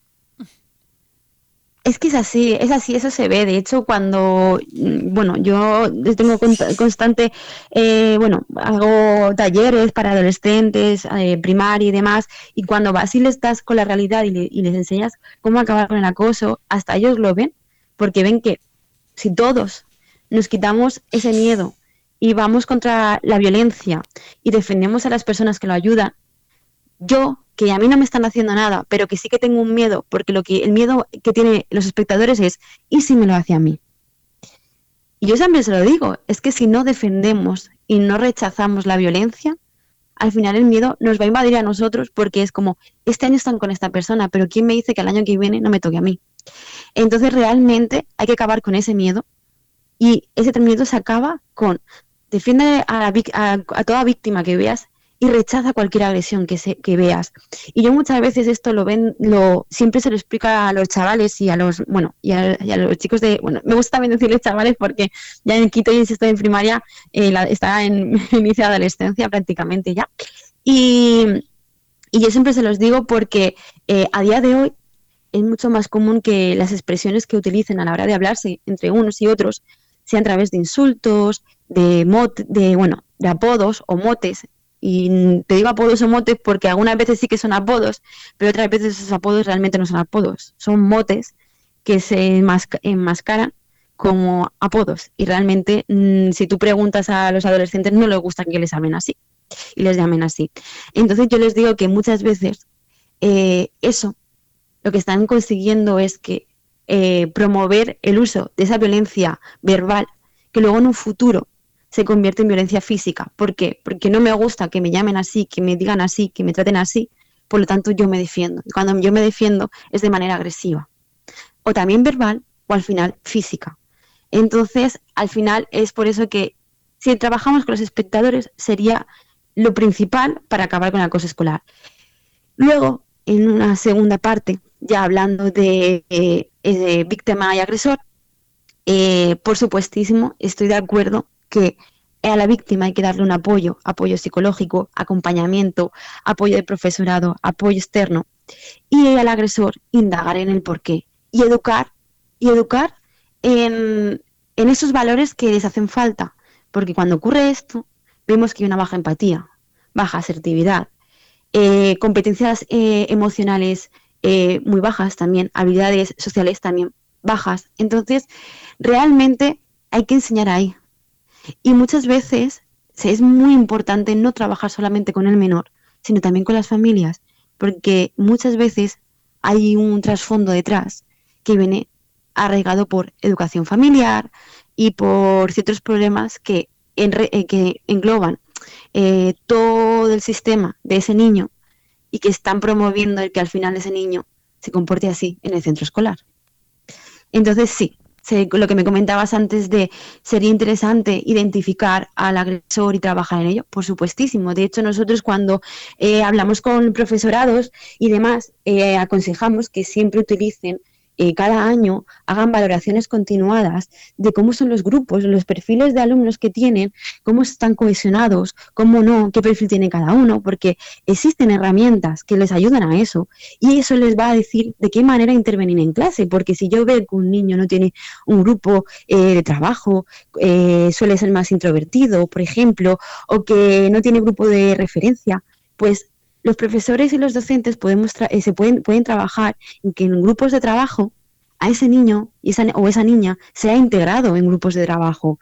S3: Es que es así, es así, eso se ve. De hecho, cuando, mm, bueno, yo tengo constante, eh, bueno, hago talleres para adolescentes, eh, primaria y demás, y cuando vas y les das con la realidad y, y, les enseñas cómo acabar con el acoso, hasta ellos lo ven, porque ven que si todos nos quitamos ese miedo y vamos contra la violencia y defendemos a las personas que lo ayudan, yo que a mí no me están haciendo nada, pero que sí que tengo un miedo, porque lo que el miedo que tienen los espectadores es, ¿y si me lo hace a mí? Y yo también se lo digo, es que si no defendemos y no rechazamos la violencia, al final el miedo nos va a invadir a nosotros porque es como, este año están con esta persona, pero ¿quién me dice que el año que viene no me toque a mí? Entonces realmente hay que acabar con ese miedo y ese miedo se acaba con, defiende a, a toda víctima que veas y rechaza cualquier agresión que, veas. Y yo muchas veces esto lo ven, lo siempre se lo explica a los chavales y a los, bueno, y a, los chicos de, bueno, me gusta también decirles chavales porque ya en Quito y en en primaria eh, está en inicio de adolescencia prácticamente ya. Y, y, yo siempre se los digo porque eh, a día de hoy es mucho más común que las expresiones que utilicen a la hora de hablarse entre unos y otros sean a través de insultos, de, mot, de, bueno, de apodos o motes y te digo apodos o motes porque algunas veces sí que son apodos, pero otras veces esos apodos realmente no son apodos, son motes que se enmascaran como apodos. Y realmente, mm, si tú preguntas a los adolescentes, no les gusta que les llamen así y les llamen así. Entonces yo les digo que muchas veces eh, eso lo que están consiguiendo es que eh, promover el uso de esa violencia verbal que luego en un futuro se convierte en violencia física. ¿Por qué? Porque no me gusta que me llamen así, que me digan así, que me traten así, por lo tanto yo me defiendo. Y cuando yo me defiendo es de manera agresiva. O también verbal o al final física. Entonces, al final es por eso que si trabajamos con los espectadores sería lo principal para acabar con el acoso escolar. Luego, en una segunda parte, ya hablando de, eh, víctima y agresor, eh, por supuestísimo, estoy de acuerdo que a la víctima hay que darle un apoyo, apoyo psicológico, acompañamiento, apoyo de profesorado, apoyo externo, Y al agresor indagar en el porqué y educar, y educar en, en esos valores que les hacen falta. Porque cuando ocurre esto, vemos que hay una baja empatía, baja asertividad, eh, competencias eh, emocionales eh, muy bajas también, habilidades sociales también bajas. Entonces, realmente hay que enseñar ahí. Y muchas veces es muy importante no trabajar solamente con el menor, sino también con las familias, porque muchas veces hay un trasfondo detrás que viene arraigado por educación familiar y por ciertos problemas que, que engloban eh, todo el sistema de ese niño y que están promoviendo el que al final ese niño se comporte así en el centro escolar. Entonces sí, lo que me comentabas antes de sería interesante identificar al agresor y trabajar en ello, por supuestísimo. De hecho, nosotros cuando eh, hablamos con profesorados y demás, eh, aconsejamos que siempre utilicen eh, cada año hagan valoraciones continuadas de cómo son los grupos, los perfiles de alumnos que tienen, cómo están cohesionados, cómo no, qué perfil tiene cada uno, porque existen herramientas que les ayudan a eso. Y eso les va a decir de qué manera intervenir en clase, porque si yo veo que un niño no tiene un grupo eh, de trabajo, eh, suele ser más introvertido, por ejemplo, o que no tiene grupo de referencia, pues los profesores y los docentes podemos eh, se pueden, pueden trabajar en que en grupos de trabajo a ese niño y esa, o esa niña sea integrado en grupos de trabajo.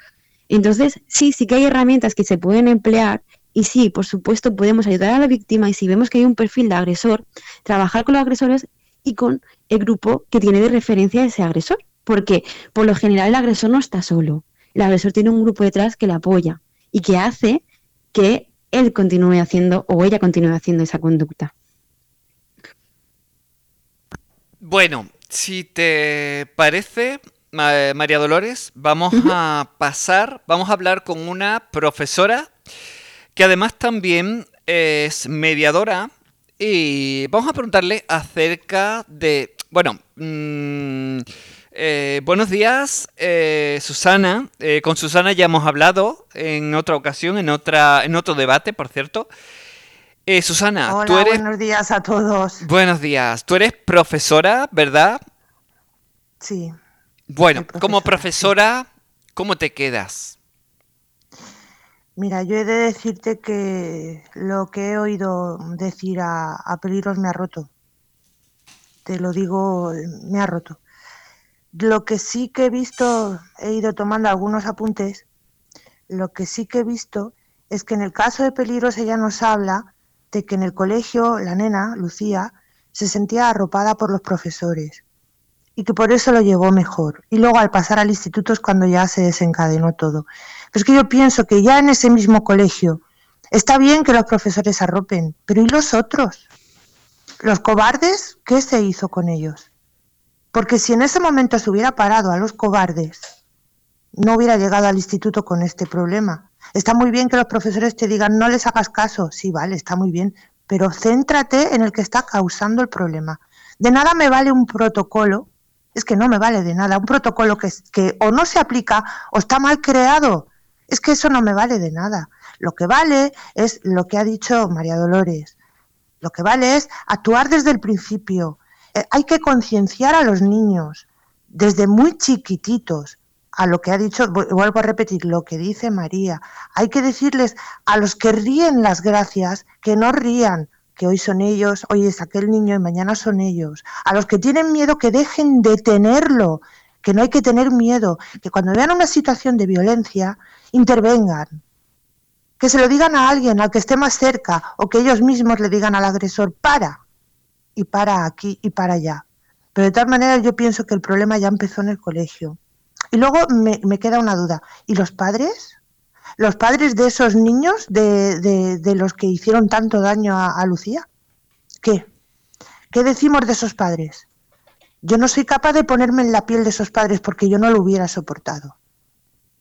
S3: Entonces, sí, sí que hay herramientas que se pueden emplear y sí, por supuesto, podemos ayudar a la víctima y si vemos que hay un perfil de agresor, trabajar con los agresores y con el grupo que tiene de referencia ese agresor. Porque por lo general el agresor no está solo. El agresor tiene un grupo detrás que le apoya y que hace que él continúe haciendo o ella continúe haciendo esa conducta.
S1: Bueno, si te parece, María Dolores, vamos a pasar, vamos a hablar con una profesora que además también es mediadora y vamos a preguntarle acerca de, bueno, mmm, eh, buenos días, eh, Susana. Eh, con Susana ya hemos hablado en otra ocasión, en otra, en otro debate, por cierto. Susana, tú eres.
S4: Buenos días a todos.
S1: Buenos días. Tú eres profesora, ¿verdad?
S4: Sí.
S1: Bueno, como profesora, ¿cómo te quedas?
S4: Mira, yo he de decirte que lo que he oído decir a, a peligros me ha roto. Te lo digo, me ha roto. Lo que sí que he visto, he ido tomando algunos apuntes, lo que sí que he visto es que en el caso de peligros ella nos habla de que en el colegio la nena, Lucía, se sentía arropada por los profesores y que por eso lo llevó mejor. Y luego al pasar al instituto es cuando ya se desencadenó todo. Pero es que yo pienso que ya en ese mismo colegio está bien que los profesores arropen, pero ¿y los otros? ¿Los cobardes? ¿Qué se hizo con ellos? Porque si en ese momento se hubiera parado a los cobardes, no hubiera llegado al instituto con este problema. Está muy bien que los profesores te digan no les hagas caso, sí, vale, está muy bien, pero céntrate en el que está causando el problema. De nada me vale un protocolo, es que no me vale de nada, un protocolo que, que o no se aplica o está mal creado, es que eso no me vale de nada. Lo que vale es lo que ha dicho María Dolores, lo que vale es actuar desde el principio, hay que concienciar a los niños desde muy chiquititos a lo que ha dicho, vuelvo a repetir lo que dice María, hay que decirles a los que ríen las gracias que no rían, que hoy son ellos, hoy es aquel niño y mañana son ellos, a los que tienen miedo que dejen de tenerlo, que no hay que tener miedo, que cuando vean una situación de violencia intervengan, que se lo digan a alguien, al que esté más cerca, o que ellos mismos le digan al agresor, para, y para aquí y para allá. Pero de tal manera yo pienso que el problema ya empezó en el colegio. Y luego me, queda una duda. ¿Y los padres? ¿Los padres de esos niños, de, de, los que hicieron tanto daño a, a Lucía? ¿Qué? ¿Qué decimos de esos padres? Yo no soy capaz de ponerme en la piel de esos padres porque yo no lo hubiera soportado.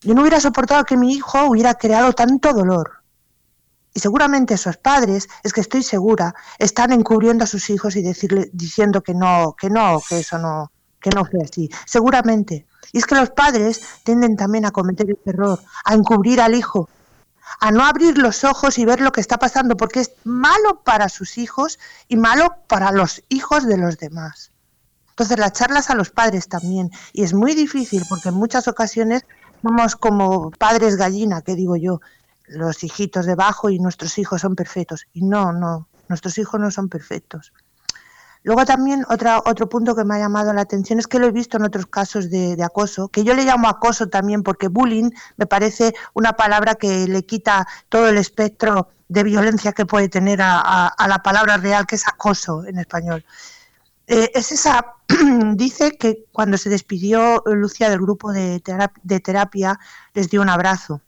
S4: Yo no hubiera soportado que mi hijo hubiera creado tanto dolor. Y seguramente esos padres, es que estoy segura, están encubriendo a sus hijos y decirle, diciendo que no, que no, que eso no, que no fue así. Seguramente. Y es que los padres tienden también a cometer el error, a encubrir al hijo, a no abrir los ojos y ver lo que está pasando, porque es malo para sus hijos y malo para los hijos de los demás. Entonces las charlas a los padres también, y es muy difícil porque en muchas ocasiones somos como padres gallina, que digo yo, los hijitos debajo y nuestros hijos son perfectos. Y no, no, nuestros hijos no son perfectos. Luego también otra, otro punto que me ha llamado la atención es que lo he visto en otros casos de, acoso, que yo le llamo acoso también porque bullying me parece una palabra que le quita todo el espectro de violencia que puede tener a, la palabra real, que es acoso en español. Eh, es esa, dice que cuando se despidió Lucia del grupo de de terapia, les dio un abrazo.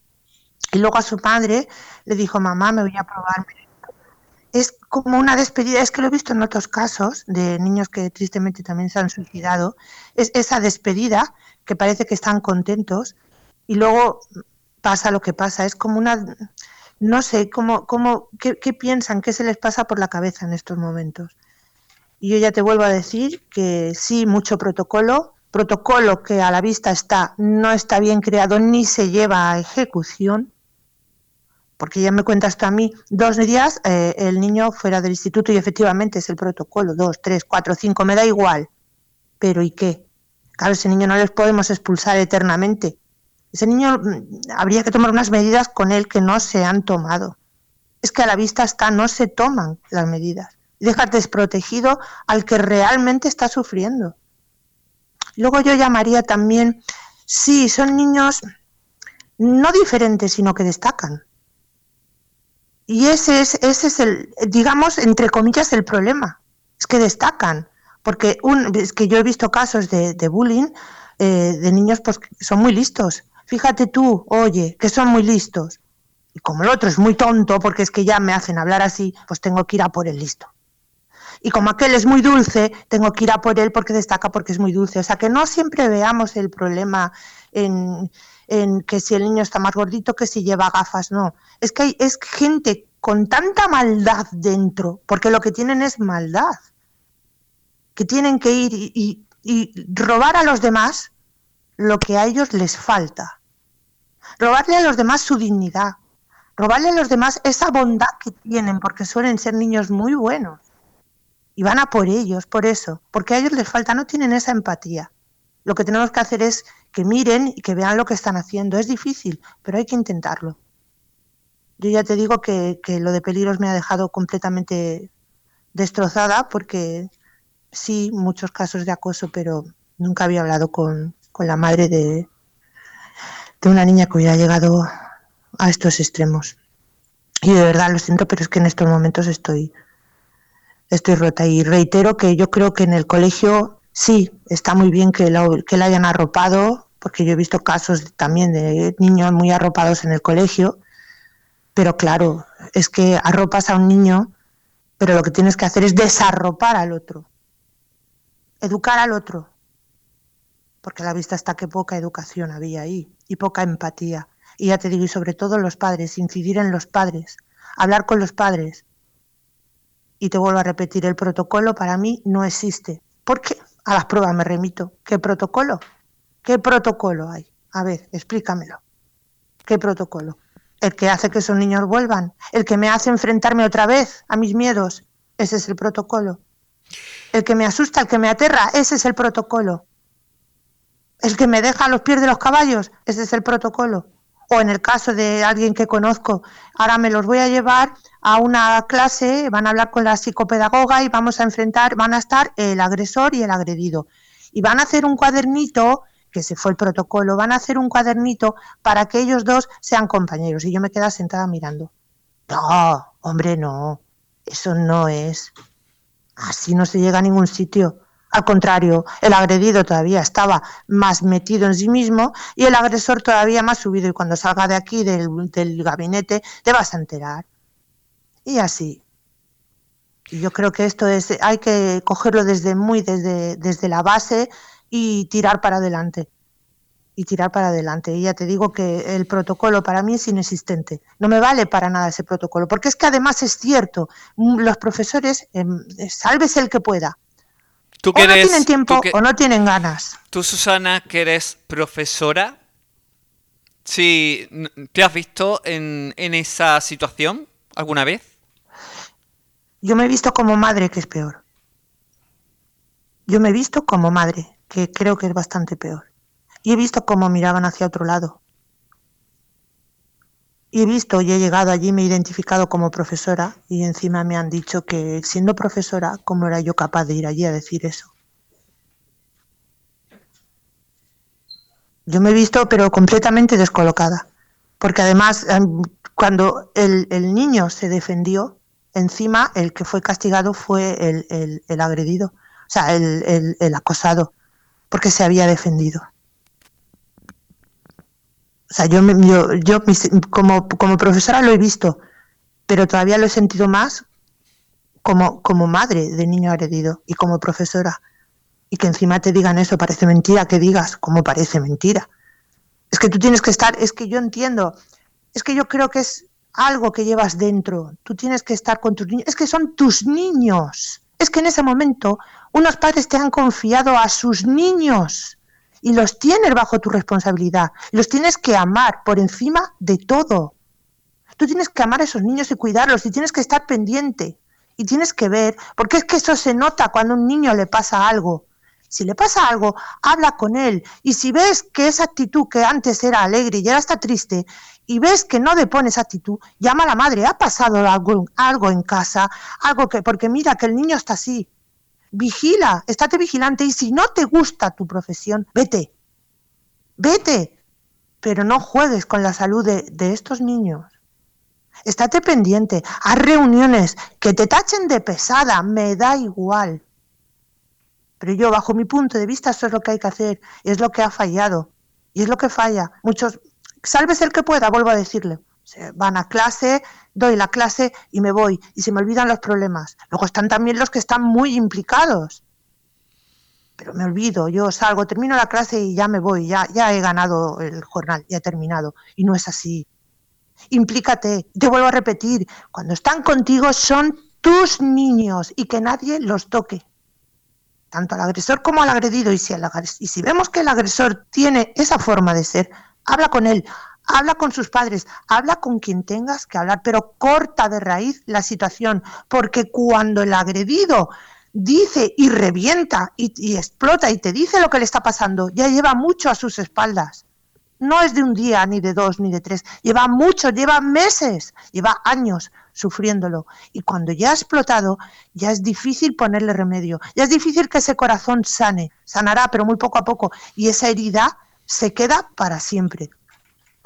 S4: Y luego a su madre le dijo, mamá, me voy a probar es como una despedida, es que lo he visto en otros casos de niños que tristemente también se han suicidado, es esa despedida que parece que están contentos y luego pasa lo que pasa, es como una, no sé, cómo, cómo, qué, qué piensan, qué se les pasa por la cabeza en estos momentos. Y yo ya te vuelvo a decir que sí, mucho protocolo, protocolo que a la vista está, no está bien creado ni se lleva a ejecución, porque ya me cuentas tú a mí, dos días eh, el niño fuera del instituto y efectivamente es el protocolo, dos, tres, cuatro, cinco, me da igual. Pero ¿y qué? Claro, ese niño no les podemos expulsar eternamente. Ese niño mm, habría que tomar unas medidas con él que no se han tomado. Es que a la vista está, no se toman las medidas. Dejas desprotegido al que realmente está sufriendo. Luego yo llamaría también, sí, son niños no diferentes, sino que destacan y ese es, ese es el, digamos, entre comillas, el problema. Es que destacan. Porque un, es que yo he visto casos de, bullying eh, de niños pues, son muy listos. Fíjate tú, oye, que son muy listos. Y como el otro es muy tonto, porque es que ya me hacen hablar así, pues tengo que ir a por el listo. Y como aquel es muy dulce, tengo que ir a por él porque destaca porque es muy dulce. O sea, que no siempre veamos el problema en, en que si el niño está más gordito, que si lleva gafas, no. Es que hay, es gente con tanta maldad dentro, porque lo que tienen es maldad, que tienen que ir y, robar a los demás lo que a ellos les falta. Robarle a los demás su dignidad, robarle a los demás esa bondad que tienen, porque suelen ser niños muy buenos. Y van a por ellos, por eso, porque a ellos les falta, no tienen esa empatía. Lo que tenemos que hacer es que miren y que vean lo que están haciendo. Es difícil, pero hay que intentarlo. Yo ya te digo que, lo de peligros me ha dejado completamente destrozada porque sí, muchos casos de acoso, pero nunca había hablado con, la madre de, de una niña que hubiera llegado a estos extremos. Y de verdad lo siento, pero es que en estos momentos estoy, estoy rota. Y reitero que yo creo que en el colegio sí, está muy bien que que la hayan arropado, porque yo he visto casos también de niños muy arropados en el colegio, pero claro, es que arropas a un niño, pero lo que tienes que hacer es desarropar al otro, educar al otro, porque a la vista está que poca educación había ahí y poca empatía. Y ya te digo, y sobre todo los padres, incidir en los padres, hablar con los padres. Y te vuelvo a repetir, el protocolo para mí no existe. ¿Por qué? A las pruebas me remito. ¿Qué protocolo? ¿Qué protocolo hay? A ver, explícamelo. ¿Qué protocolo? El que hace que esos niños vuelvan, el que me hace enfrentarme otra vez a mis miedos, ese es el protocolo. El que me asusta, el que me aterra, ese es el protocolo. El que me deja a los pies de los caballos, ese es el protocolo. O en el caso de alguien que conozco, ahora me los voy a llevar a una clase, van a hablar con la psicopedagoga y vamos a enfrentar, van a estar el agresor y el agredido. Y van a hacer un cuadernito que se fue el protocolo, van a hacer un cuadernito para que ellos dos sean compañeros. Y yo me quedé sentada mirando. No, hombre, no. Eso no es. Así no se llega a ningún sitio. Al contrario, el agredido todavía estaba más metido en sí mismo y el agresor todavía más subido. Y cuando salga de aquí, del, gabinete, te vas a enterar. Y así. Yo creo que esto es, hay que cogerlo desde muy, desde, desde la base y tirar para adelante. Y tirar para adelante. Y ya te digo que el protocolo para mí es inexistente. No me vale para nada ese protocolo. Porque es que además es cierto, los profesores, eh, sálvese el que pueda.
S1: ¿Tú
S4: o no tienen tiempo o no tienen ganas.
S1: Tú, Susana, que eres profesora, Sí, ¿te has visto en, en esa situación alguna vez?
S4: Yo me he visto como madre, que es peor. Yo me he visto como madre, que creo que es bastante peor. Y he visto cómo miraban hacia otro lado. He visto y he llegado allí, me he identificado como profesora y encima me han dicho que siendo profesora, ¿cómo era yo capaz de ir allí a decir eso? Yo me he visto pero completamente descolocada, porque además em, cuando el, niño se defendió, encima el que fue castigado fue el, agredido, o sea, el, acosado, porque se había defendido. O sea, yo, yo, yo como, como profesora lo he visto, pero todavía lo he sentido más como, como madre de niño agredido y como profesora. Y que encima te digan eso, parece mentira que digas, como parece mentira. Es que tú tienes que estar, es que yo entiendo, es que yo creo que es algo que llevas dentro, tú tienes que estar con tus niños, es que son tus niños, es que en ese momento unos padres te han confiado a sus niños y los tienes bajo tu responsabilidad, los tienes que amar por encima de todo. Tú tienes que amar a esos niños y cuidarlos y tienes que estar pendiente y tienes que ver, porque es que eso se nota cuando a un niño le pasa algo. Si le pasa algo, habla con él. Y si ves que esa actitud que antes era alegre y ahora está triste, y ves que no depone esa actitud, llama a la madre. Ha pasado algo, algo en casa, algo que, porque mira que el niño está así. Vigila, estate vigilante. Y si no te gusta tu profesión, vete. Vete. Pero no juegues con la salud de, estos niños. Estate pendiente, haz reuniones, que te tachen de pesada, me da igual. Pero yo, bajo mi punto de vista, eso es lo que hay que hacer, es lo que ha fallado. Y es lo que falla. Muchos, salves el que pueda, vuelvo a decirle. Van a clase, doy la clase y me voy. Y se me olvidan los problemas. Luego están también los que están muy implicados. Pero me olvido, yo salgo, termino la clase y ya me voy, ya, ya he ganado el jornal, ya he terminado. Y no es así. Implícate. Te vuelvo a repetir, cuando están contigo son tus niños y que nadie los toque tanto al agresor como al agredido. Y si, y si vemos que el agresor tiene esa forma de ser, habla con él, habla con sus padres, habla con quien tengas que hablar, pero corta de raíz la situación, porque cuando el agredido dice y revienta y, explota y te dice lo que le está pasando, ya lleva mucho a sus espaldas. No es de un día, ni de dos, ni de tres, lleva mucho, lleva meses, lleva años sufriéndolo. Y cuando ya ha explotado, ya es difícil ponerle remedio, ya es difícil que ese corazón sane, sanará, pero muy poco a poco, y esa herida se queda para siempre.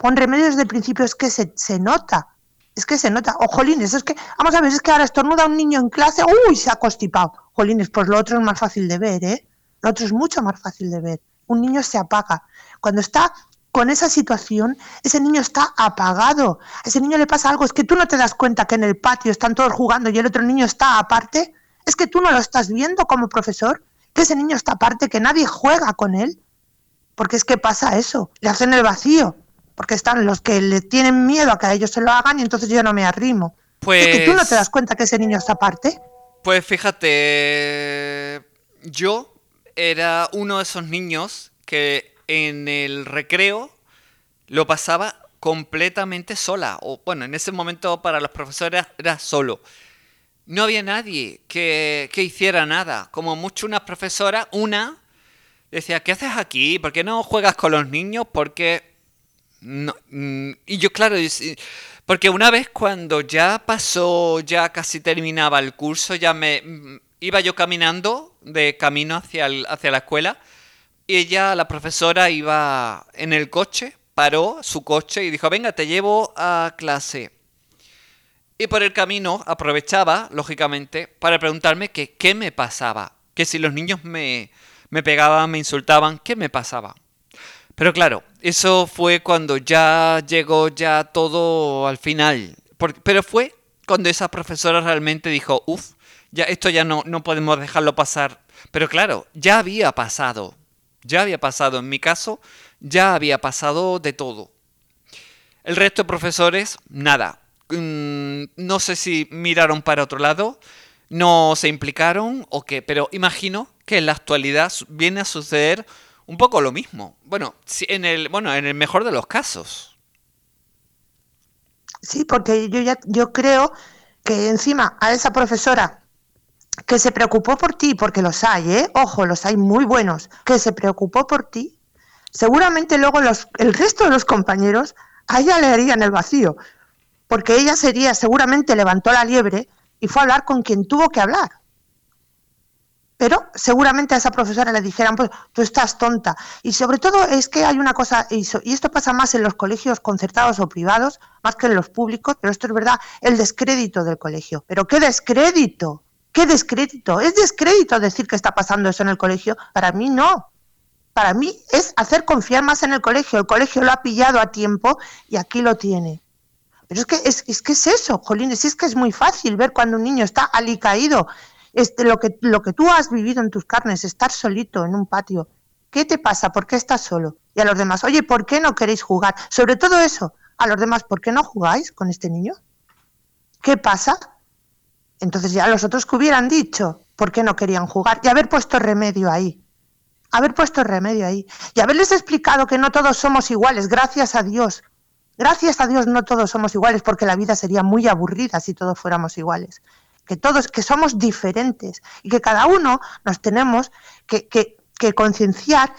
S4: Pon remedio desde el principio, es que se, se nota, es que se nota. O jolines, es que, vamos a ver, es que ahora estornuda un niño en clase, uy, se ha constipado. Jolines, pues lo otro es más fácil de ver, ¿eh? Lo otro es mucho más fácil de ver. Un niño se apaga. Cuando está con esa situación, ese niño está apagado. A ese niño le pasa algo. Es que tú no te das cuenta que en el patio están todos jugando y el otro niño está aparte. Es que tú no lo estás viendo como profesor, que ese niño está aparte, que nadie juega con él. Porque es que pasa eso, le hacen el vacío. Porque están los que le tienen miedo a que a ellos se lo hagan y entonces yo no me arrimo. Pues... Es que tú no te das cuenta que ese niño está aparte.
S1: Pues fíjate, yo era uno de esos niños que en el recreo lo pasaba completamente sola. O bueno, en ese momento para los profesores era solo. No había nadie que, hiciera nada. Como mucho una profesora, una, decía, ¿qué haces aquí? ¿Por qué no juegas con los niños? Porque... No, mm, y yo, claro, porque una vez cuando ya pasó, ya casi terminaba el curso, ya me mm, iba yo caminando de camino hacia, hacia la escuela y ella, la profesora, iba en el coche, paró su coche y dijo, venga, te llevo a clase. Y por el camino aprovechaba, lógicamente, para preguntarme que qué me pasaba. Que si los niños me, me pegaban, me insultaban, ¿qué me pasaba? Pero claro, eso fue cuando ya llegó ya todo al final. pero fue cuando esa profesora realmente dijo, uff, ya esto ya no, no podemos dejarlo pasar. Pero claro, ya había pasado. Ya había pasado, en mi caso, ya había pasado de todo. El resto de profesores, nada. Mm, no sé si miraron para otro lado, no se implicaron o qué, pero imagino que en la actualidad viene a suceder un poco lo mismo. Bueno, en el, bueno, en el mejor de los casos.
S4: Sí, porque yo ya yo creo que encima a esa profesora que se preocupó por ti, porque los hay, ¿eh? Ojo, los hay muy buenos, que se preocupó por ti, seguramente luego los, el resto de los compañeros a ella le harían el vacío, porque ella sería, seguramente levantó la liebre y fue a hablar con quien tuvo que hablar. Pero seguramente a esa profesora le dijeran, pues tú estás tonta. Y sobre todo es que hay una cosa, y esto pasa más en los colegios concertados o privados, más que en los públicos, pero esto es verdad, el descrédito del colegio. Pero qué descrédito, qué descrédito. ¿Es descrédito decir que está pasando eso en el colegio? Para mí no. Para mí es hacer confiar más en el colegio. El colegio lo ha pillado a tiempo y aquí lo tiene. Pero es que es, es que es eso, Jolines, es que es muy fácil ver cuando un niño está alicaído. Este, lo, que, lo que tú has vivido en tus carnes, estar solito en un patio. ¿Qué te pasa? ¿Por qué estás solo? Y a los demás, oye, ¿por qué no queréis jugar? Sobre todo eso, a los demás, ¿por qué no jugáis con este niño? ¿Qué pasa? Entonces ya los otros que hubieran dicho, ¿por qué no querían jugar? Y haber puesto remedio ahí haber puesto remedio ahí y haberles explicado que no todos somos iguales, gracias a Dios. Gracias a Dios no todos somos iguales porque la vida sería muy aburrida si todos fuéramos iguales. Que todos, que somos diferentes y que cada uno nos tenemos que, que, concienciar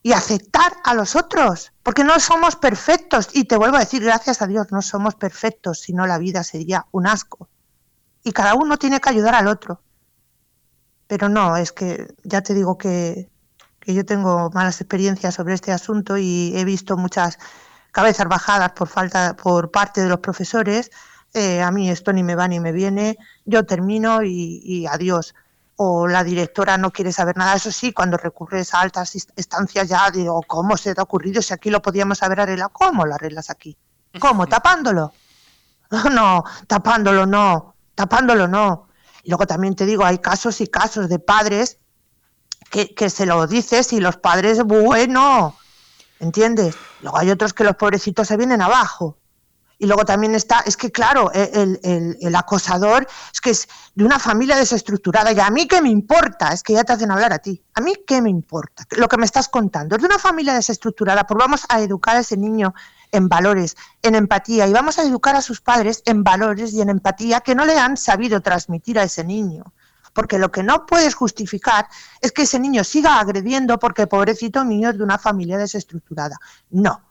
S4: y aceptar a los otros, porque no somos perfectos. Y te vuelvo a decir, gracias a Dios, no somos perfectos, si no la vida sería un asco. Y cada uno tiene que ayudar al otro. Pero no, es que ya te digo que que yo tengo malas experiencias sobre este asunto y he visto muchas cabezas bajadas por falta por parte de los profesores. Eh, a mí esto ni me va ni me viene, yo termino y, adiós. O la directora no quiere saber nada. Eso sí, cuando recurres a altas estancias ya digo, ¿cómo se te ha ocurrido si aquí lo podíamos haber arreglado? ¿Cómo lo arreglas aquí? ¿Cómo? ¿Tapándolo? No, tapándolo no, tapándolo no. Y luego también te digo, hay casos y casos de padres que, se lo dices y los padres, bueno, ¿entiendes? Luego hay otros que los pobrecitos se vienen abajo. Y luego también está, es que claro, e, el, el, acosador es que es de una familia desestructurada. Y a mí qué me importa, es que ya te hacen hablar a ti. A mí qué me importa lo que me estás contando. Es de una familia desestructurada, pues vamos a educar a ese niño en valores, en empatía. Y vamos a educar a sus padres en valores y en empatía que no le han sabido transmitir a ese niño porque lo que no puedes justificar es que ese niño siga agrediendo porque pobrecito niño es de una familia desestructurada. No,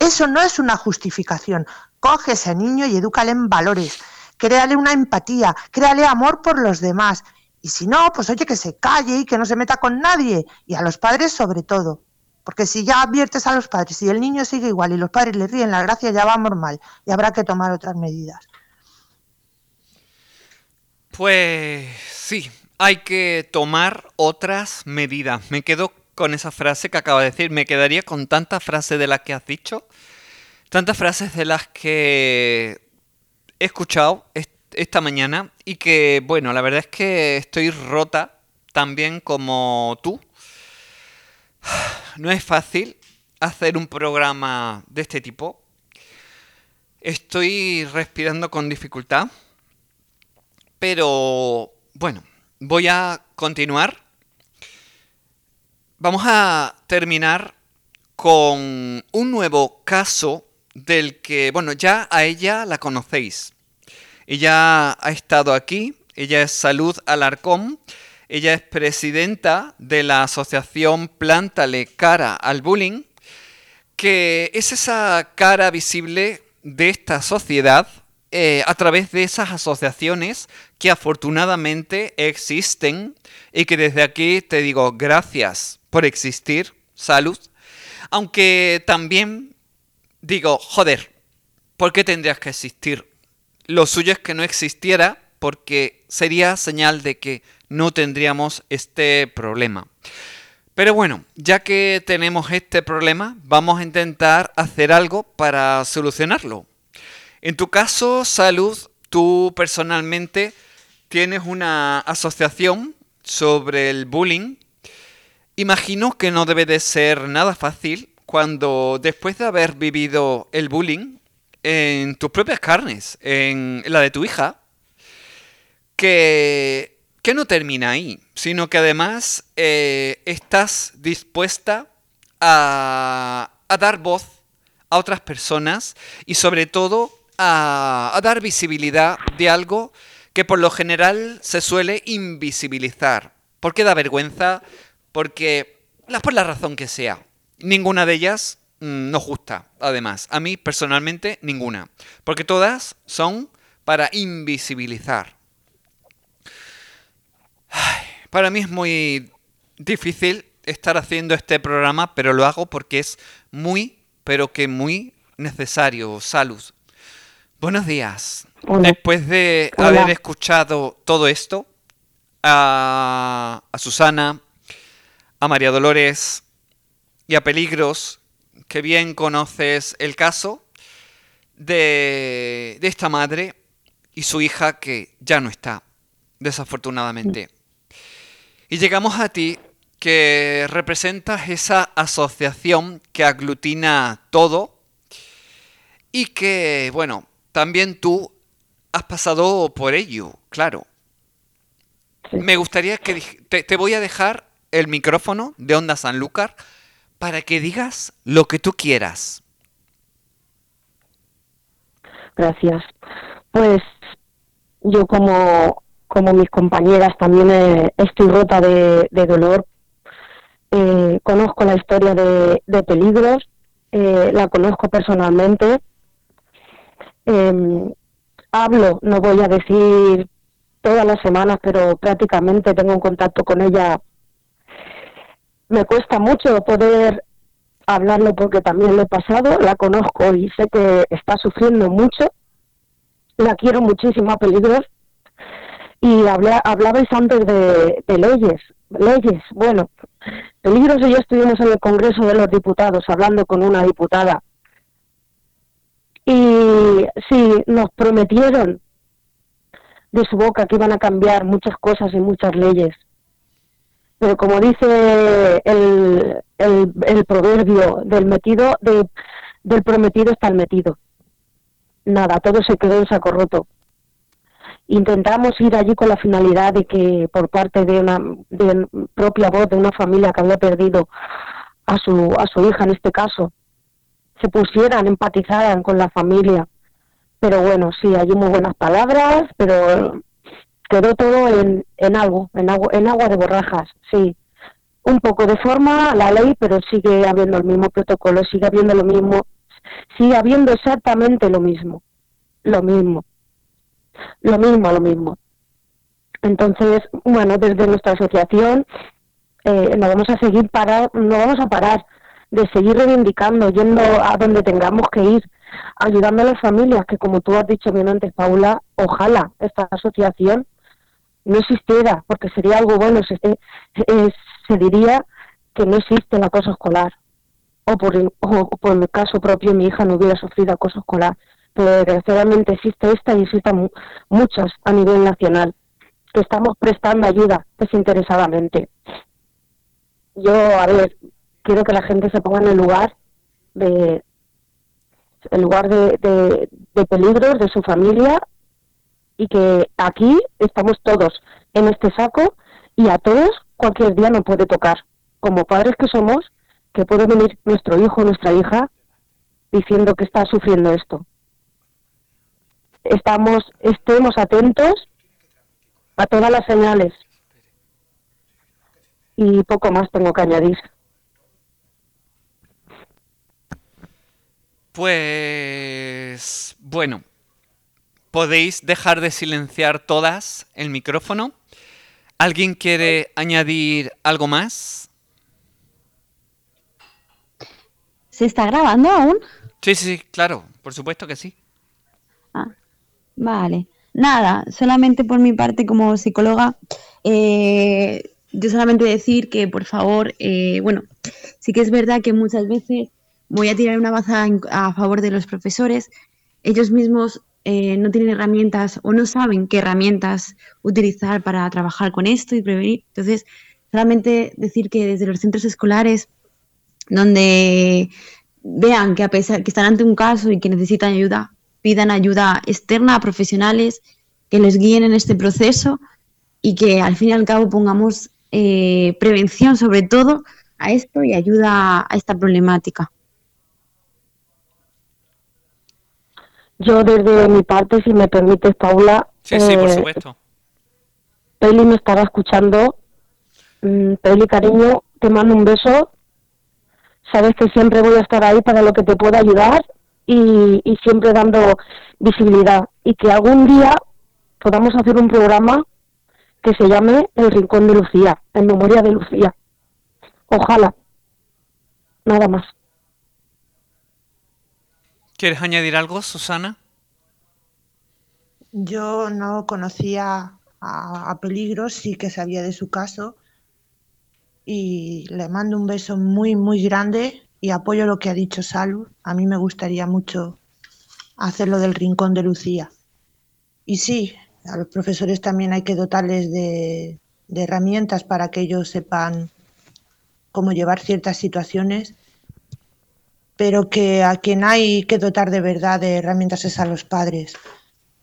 S4: eso no es una justificación. Coge ese niño y edúcale en valores, créale una empatía, créale amor por los demás. Y si no, pues oye, que se calle y que no se meta con nadie. Y a los padres sobre todo. Porque si ya adviertes a los padres y el niño sigue igual y los padres le ríen la gracia, ya vamos mal y habrá que tomar otras medidas.
S1: Pues sí, hay que tomar otras medidas. Me quedo con esa frase que acaba de decir. Me quedaría con tantas frases de las que has dicho, tantas frases de las que he escuchado esta mañana y que, bueno, la verdad es que estoy rota también como tú. No es fácil hacer un programa de este tipo. Estoy respirando con dificultad. Pero bueno, voy a continuar. Vamos a terminar con un nuevo caso del que, bueno, ya a ella la conocéis. Ella ha estado aquí, ella es Salud Alarcón, ella es presidenta de la asociación Plántale Cara al Bullying, que es esa cara visible de esta sociedad eh, a través de esas asociaciones que afortunadamente existen y que desde aquí te digo gracias por existir, salud. Aunque también digo, joder, ¿por qué tendrías que existir? Lo suyo es que no existiera porque sería señal de que no tendríamos este problema. Pero bueno, ya que tenemos este problema, vamos a intentar hacer algo para solucionarlo. En tu caso, Salud, tú personalmente tienes una asociación sobre el bullying. Imagino que no debe de ser nada fácil cuando después de haber vivido el bullying en tus propias carnes, en la de tu hija, que, que no termina ahí, sino que además eh, estás dispuesta a, a dar voz a otras personas y sobre todo a, a dar visibilidad de algo que por lo general se suele invisibilizar. ¿Por qué da vergüenza? Porque, por la razón que sea, ninguna de ellas mm, nos gusta, además. A mí, personalmente, ninguna. Porque todas son para invisibilizar. para mí es muy difícil estar haciendo este programa, pero lo hago porque es muy, pero que muy necesario. Salud. Buenos días. Después de haber escuchado todo esto, a, Susana, a María Dolores y a Peligros, que bien conoces el caso de, de esta madre y su hija que ya no está, desafortunadamente. Y llegamos a ti, que representas esa asociación que aglutina todo y que, bueno, también tú has pasado por ello, claro. Me gustaría que te, voy a dejar el micrófono de Onda Sanlúcar para que digas lo que tú quieras.
S5: Gracias. Pues yo como, como mis compañeras también eh, estoy rota de, dolor. Eh, conozco la historia de, peligros, eh, la conozco personalmente Em, hablo, no voy a decir todas las semanas, pero prácticamente tengo un contacto con ella. Me cuesta mucho poder hablarlo porque también lo he pasado, la conozco y sé que está sufriendo mucho. La quiero muchísimo a peligros. Y hablabais antes de, de leyes. Leyes, bueno, peligros y yo estuvimos en el Congreso de los Diputados hablando con una diputada y sí, nos prometieron de su boca que iban a cambiar muchas cosas y muchas leyes. Pero como dice el, el, proverbio del metido, del prometido está el metido. Nada, todo se quedó en saco roto. Intentamos ir allí con la finalidad de que por parte de una de propia voz de una familia que había perdido a su, a su hija en este caso, se pusieran, empatizaran con la familia. Pero bueno, sí, hay muy buenas palabras, pero quedó todo en, en algo, en agua, en agua de borrajas, sí. Un poco de forma la ley, pero sigue habiendo el mismo protocolo, sigue habiendo lo mismo, sigue habiendo exactamente lo mismo, lo mismo, lo mismo, lo mismo. Entonces, bueno, desde nuestra asociación eh, no vamos a seguir parar, no vamos a parar de seguir reivindicando, yendo a donde tengamos que ir, ayudando a las familias, que como tú has dicho bien antes, Paula, ojalá esta asociación no existiera, porque sería algo bueno, se, eh, se diría que no existe el acoso escolar, o por, o por caso propio mi hija no hubiera sufrido acoso escolar, pero desgraciadamente existe esta y existen muchas a nivel nacional, que estamos prestando ayuda desinteresadamente. Yo, a ver, quiero que la gente se ponga en el lugar de el lugar de, de, peligros de su familia y que aquí estamos todos en este saco y a todos cualquier día nos puede tocar. Como padres que somos, que puede venir nuestro hijo o nuestra hija diciendo que está sufriendo esto. Estamos, estemos atentos a todas las señales. Y poco más tengo que añadir.
S1: Pues bueno, podéis dejar de silenciar todas el micrófono. ¿Alguien quiere añadir algo más?
S3: ¿Se está grabando aún?
S1: Sí, sí, sí, claro, por supuesto que sí.
S3: Ah, vale. Nada, solamente por mi parte como psicóloga, eh, yo solamente decir que por favor, eh, bueno, sí que es verdad que muchas veces voy a tirar una baza a favor de los profesores. Ellos mismos eh, no tienen herramientas o no saben qué herramientas utilizar para trabajar con esto y prevenir. Entonces, solamente decir que desde los centros escolares, donde vean que a pesar que están ante un caso y que necesitan ayuda, pidan ayuda externa a profesionales que les guíen en este proceso y que al fin y al cabo pongamos eh, prevención sobre todo a esto y ayuda a esta problemática.
S5: Yo desde mi parte, si me permites, Paula.
S1: Sí, sí, por eh, supuesto.
S5: Peli me estaba escuchando. Mm, Peli, cariño, te mando un beso. Sabes que siempre voy a estar ahí para lo que te pueda ayudar y, y siempre dando visibilidad. Y que algún día podamos hacer un programa que se llame El Rincón de Lucía, en memoria de Lucía. Ojalá. Nada más.
S1: ¿Quieres añadir algo, Susana?
S4: Yo no conocía a, Peligros, sí que sabía de su caso y le mando un beso muy, muy grande y apoyo lo que ha dicho Salud. A mí me gustaría mucho hacerlo del Rincón de Lucía. Y sí, a los profesores también hay que dotarles de herramientas para que ellos sepan cómo llevar ciertas situaciones pero que a quien hay que dotar de verdad de herramientas es a los padres,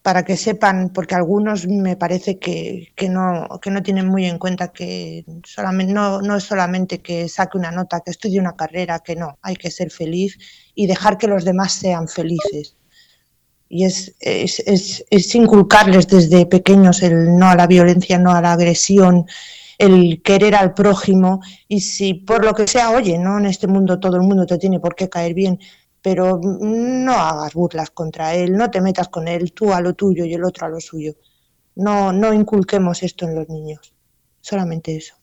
S4: para que sepan, porque algunos me parece que, no, que no tienen muy en cuenta que solamente, no, no es solamente que saque una nota, que estudie una carrera, que no, hay que ser feliz y dejar que los demás sean felices. Y es, es, es, es inculcarles desde pequeños el no a la violencia, no a la agresión, el querer al prójimo y si por lo que sea, oye, no en este mundo todo el mundo te tiene por qué caer bien, pero no hagas burlas contra él, no te metas con él, tú a lo tuyo y el otro a lo suyo. No, no inculquemos esto en los niños, solamente eso.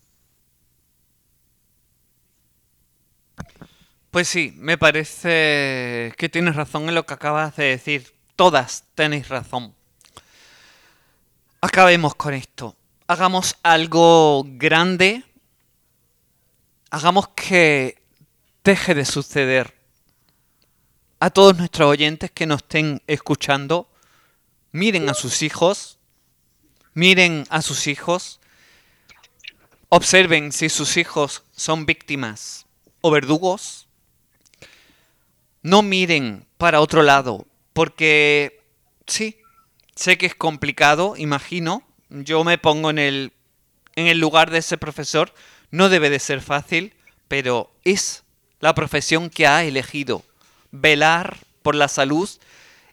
S1: Pues sí, me parece que tienes razón en lo que acabas de decir. Todas tenéis razón. Acabemos con esto hagamos algo grande, hagamos que deje de suceder. A todos nuestros oyentes que nos estén escuchando, miren a sus hijos, miren a sus hijos, observen si sus hijos son víctimas o verdugos. No miren para otro lado, porque sí, sé que es complicado, imagino, yo me pongo en el, en el lugar de ese profesor. No debe de ser fácil, pero es la profesión que ha elegido. Velar por la salud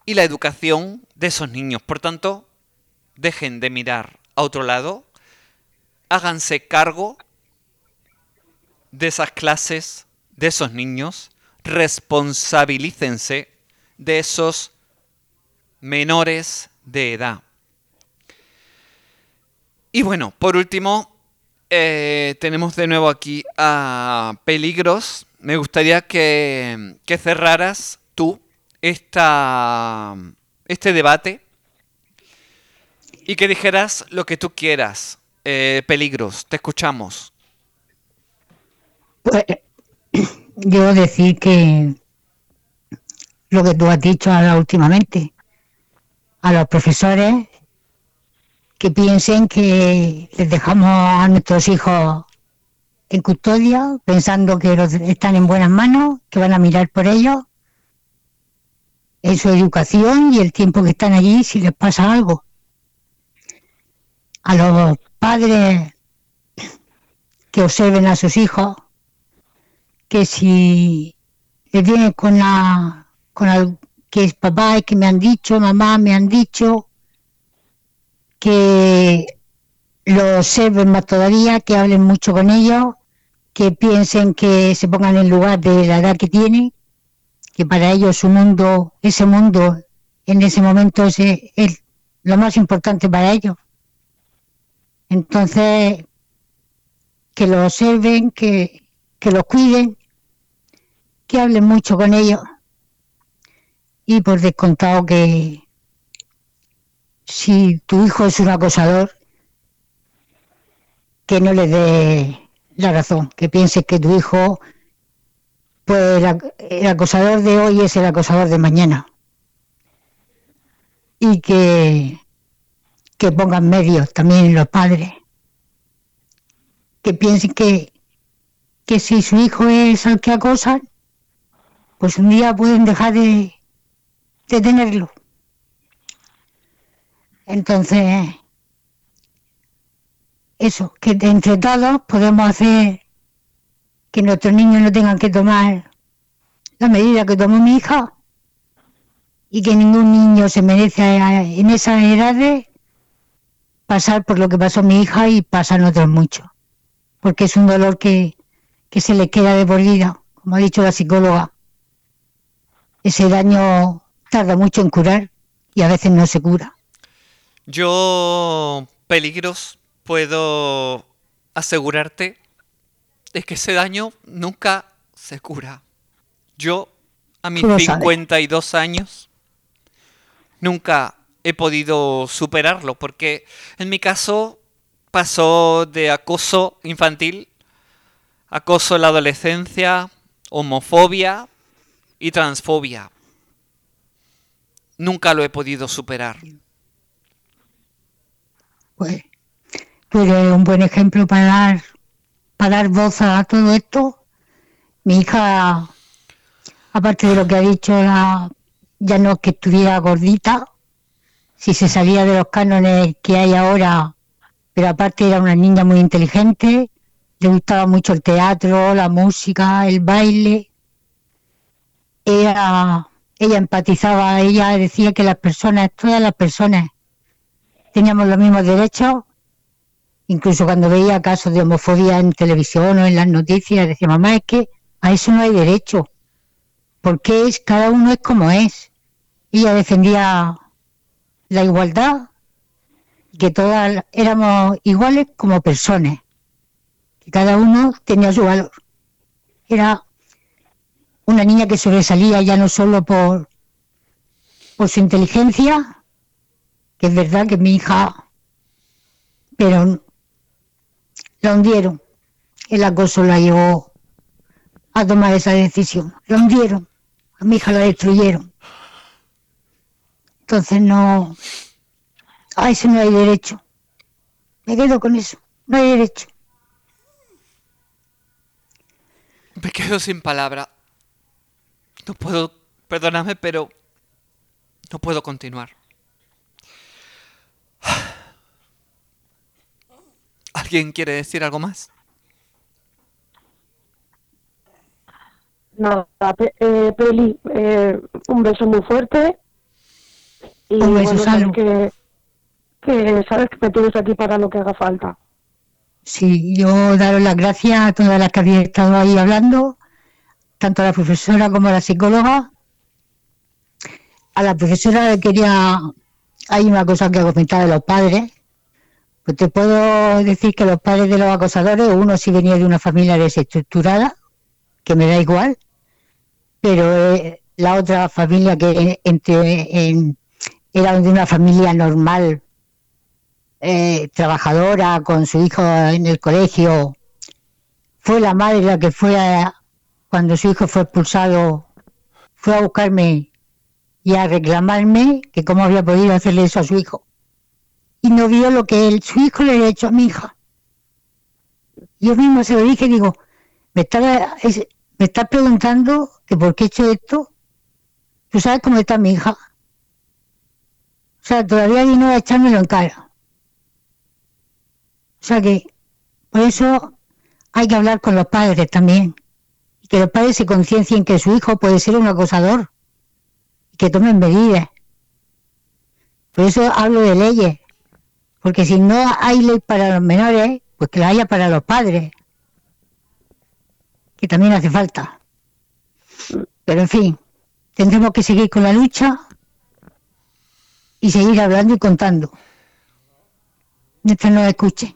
S1: y la educación de esos niños. Por tanto, dejen de mirar a otro lado, háganse cargo de esas clases, de esos niños, responsabilícense de esos menores de edad. Y bueno, por último, eh, tenemos de nuevo aquí a Peligros. Me gustaría que, cerraras tú esta, este debate y que dijeras lo que tú quieras. Eh, peligros, te escuchamos.
S2: Pues yo decir que lo que tú has dicho ahora últimamente, a los profesores que piensen que les dejamos a nuestros hijos en custodia, pensando que están en buenas manos, que van a mirar por ellos, en su educación y el tiempo que están allí si les pasa algo. A los padres que observen a sus hijos, que si les vienen con la, con que es papá, es que me han dicho, mamá, me han dicho, que lo observen más todavía, que hablen mucho con ellos, que piensen que se pongan en lugar de la edad que tienen, que para ellos su mundo, ese mundo en ese momento es, es lo más importante para ellos. Entonces, que lo observen, que, que los cuiden, que hablen mucho con ellos. Y por descontado que, si tu hijo es un acosador, que no le dé la razón, que piense que tu hijo, pues el, acosador de hoy es el acosador de mañana. Y que, que pongan medios también los padres. Que piensen que, que si su hijo es el que acosa, pues un día pueden dejar de, de tenerlo. Entonces, eso, que entre todos podemos hacer que nuestros niños no tengan que tomar la medida que tomó mi hija y que ningún niño se merece en esas edades pasar por lo que pasó mi hija y pasan otros muchos, porque es un dolor que, que se le queda de por vida, como ha dicho la psicóloga. Ese daño tarda mucho en curar y a veces no se cura.
S1: Yo, peligros, puedo asegurarte de que ese daño nunca se cura. Yo, a mis 52 años, nunca he podido superarlo, porque en mi caso pasó de acoso infantil, acoso en la adolescencia, homofobia y transfobia. Nunca lo he podido superar.
S2: Pues tú eres un buen ejemplo para dar, para dar voz a todo esto. Mi hija, aparte de lo que ha dicho, ya no es que estuviera gordita, si se salía de los cánones que hay ahora, pero aparte era una niña muy inteligente, le gustaba mucho el teatro, la música, el baile. Ella, ella empatizaba, ella decía que las personas, todas las personas, teníamos los mismos derechos. Incluso cuando veía casos de homofobia en televisión o en las noticias, decía, mamá, es que a eso no hay derecho. Porque es, cada uno es como es. Ella defendía la igualdad, que todas éramos iguales como personas, que cada uno tenía su valor. Era una niña que sobresalía ya no solo por, por su inteligencia, es verdad que mi hija, pero la hundieron. El acoso la llevó a tomar esa decisión. La hundieron. A mi hija la destruyeron. Entonces no. A eso no hay derecho. Me quedo con eso. No hay derecho.
S1: Me quedo sin palabra. No puedo. Perdóname, pero. No puedo continuar. ¿Alguien quiere decir algo más?
S5: Nada, eh, Peli, eh, un beso muy fuerte. Y
S2: un beso, bueno,
S5: que, que sabes que me tienes aquí para lo que haga falta.
S2: Sí, yo daros las gracias a todas las que habéis estado ahí hablando, tanto a la profesora como a la psicóloga. A la profesora quería, hay una cosa que ha comentado de los padres, pues te puedo decir que los padres de los acosadores, uno sí venía de una familia desestructurada, que me da igual, pero eh, la otra familia que entre, era de una familia normal, eh, trabajadora, con su hijo en el colegio, fue la madre la que fue cuando su hijo fue expulsado, fue a buscarme y a reclamarme que cómo había podido hacerle eso a su hijo y no vio lo que él, su hijo le había hecho a mi hija. Yo mismo se lo dije, digo, me está, me está preguntando que por qué he hecho esto. ¿Tú sabes cómo está mi hija? O sea, todavía vino a echármelo en cara. O sea que, por eso hay que hablar con los padres también. Y que los padres se conciencien que su hijo puede ser un acosador. Que tomen medidas. Por eso hablo de leyes. Porque si no hay ley para los menores, pues que la haya para los padres, que también hace falta. Pero en fin, tendremos que seguir con la lucha y seguir hablando y contando. Mientras nos escuchen.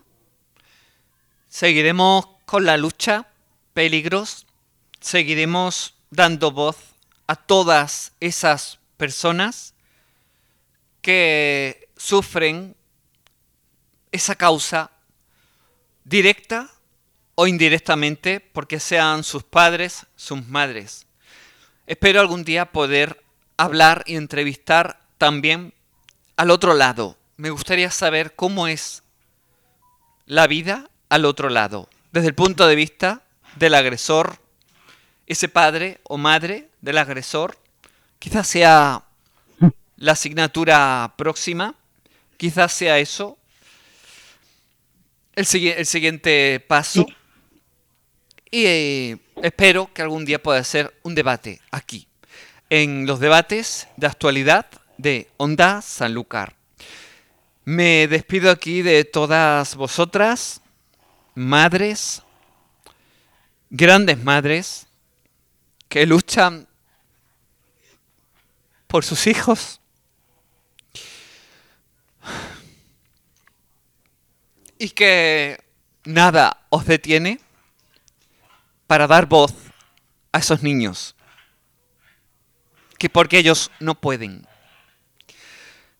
S1: Seguiremos con la lucha, peligros, seguiremos dando voz a todas esas personas que sufren esa causa directa o indirectamente porque sean sus padres, sus madres. Espero algún día poder hablar y entrevistar también al otro lado. Me gustaría saber cómo es la vida al otro lado, desde el punto de vista del agresor, ese padre o madre del agresor, quizás sea la asignatura próxima, quizás sea eso, el, el siguiente paso. Y eh, espero que algún día pueda ser un debate aquí. en los debates de actualidad de Onda Sanlúcar. Me despido aquí de todas vosotras, madres, grandes madres, que luchan por sus hijos. Y que nada os detiene para dar voz a esos niños. Que porque ellos no pueden.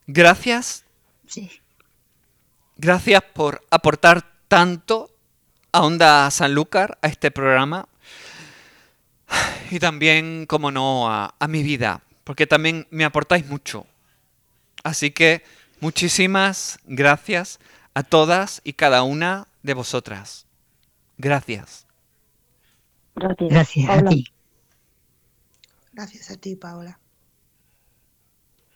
S1: Gracias.
S2: Sí.
S1: Gracias por aportar tanto a Onda Sanlúcar, a este programa. Y también, como no, a, a mi vida. Porque también me aportáis mucho. Así que muchísimas gracias a todas y cada una de vosotras. Gracias.
S5: Gracias.
S2: Gracias a ti.
S4: Gracias a ti, Paola.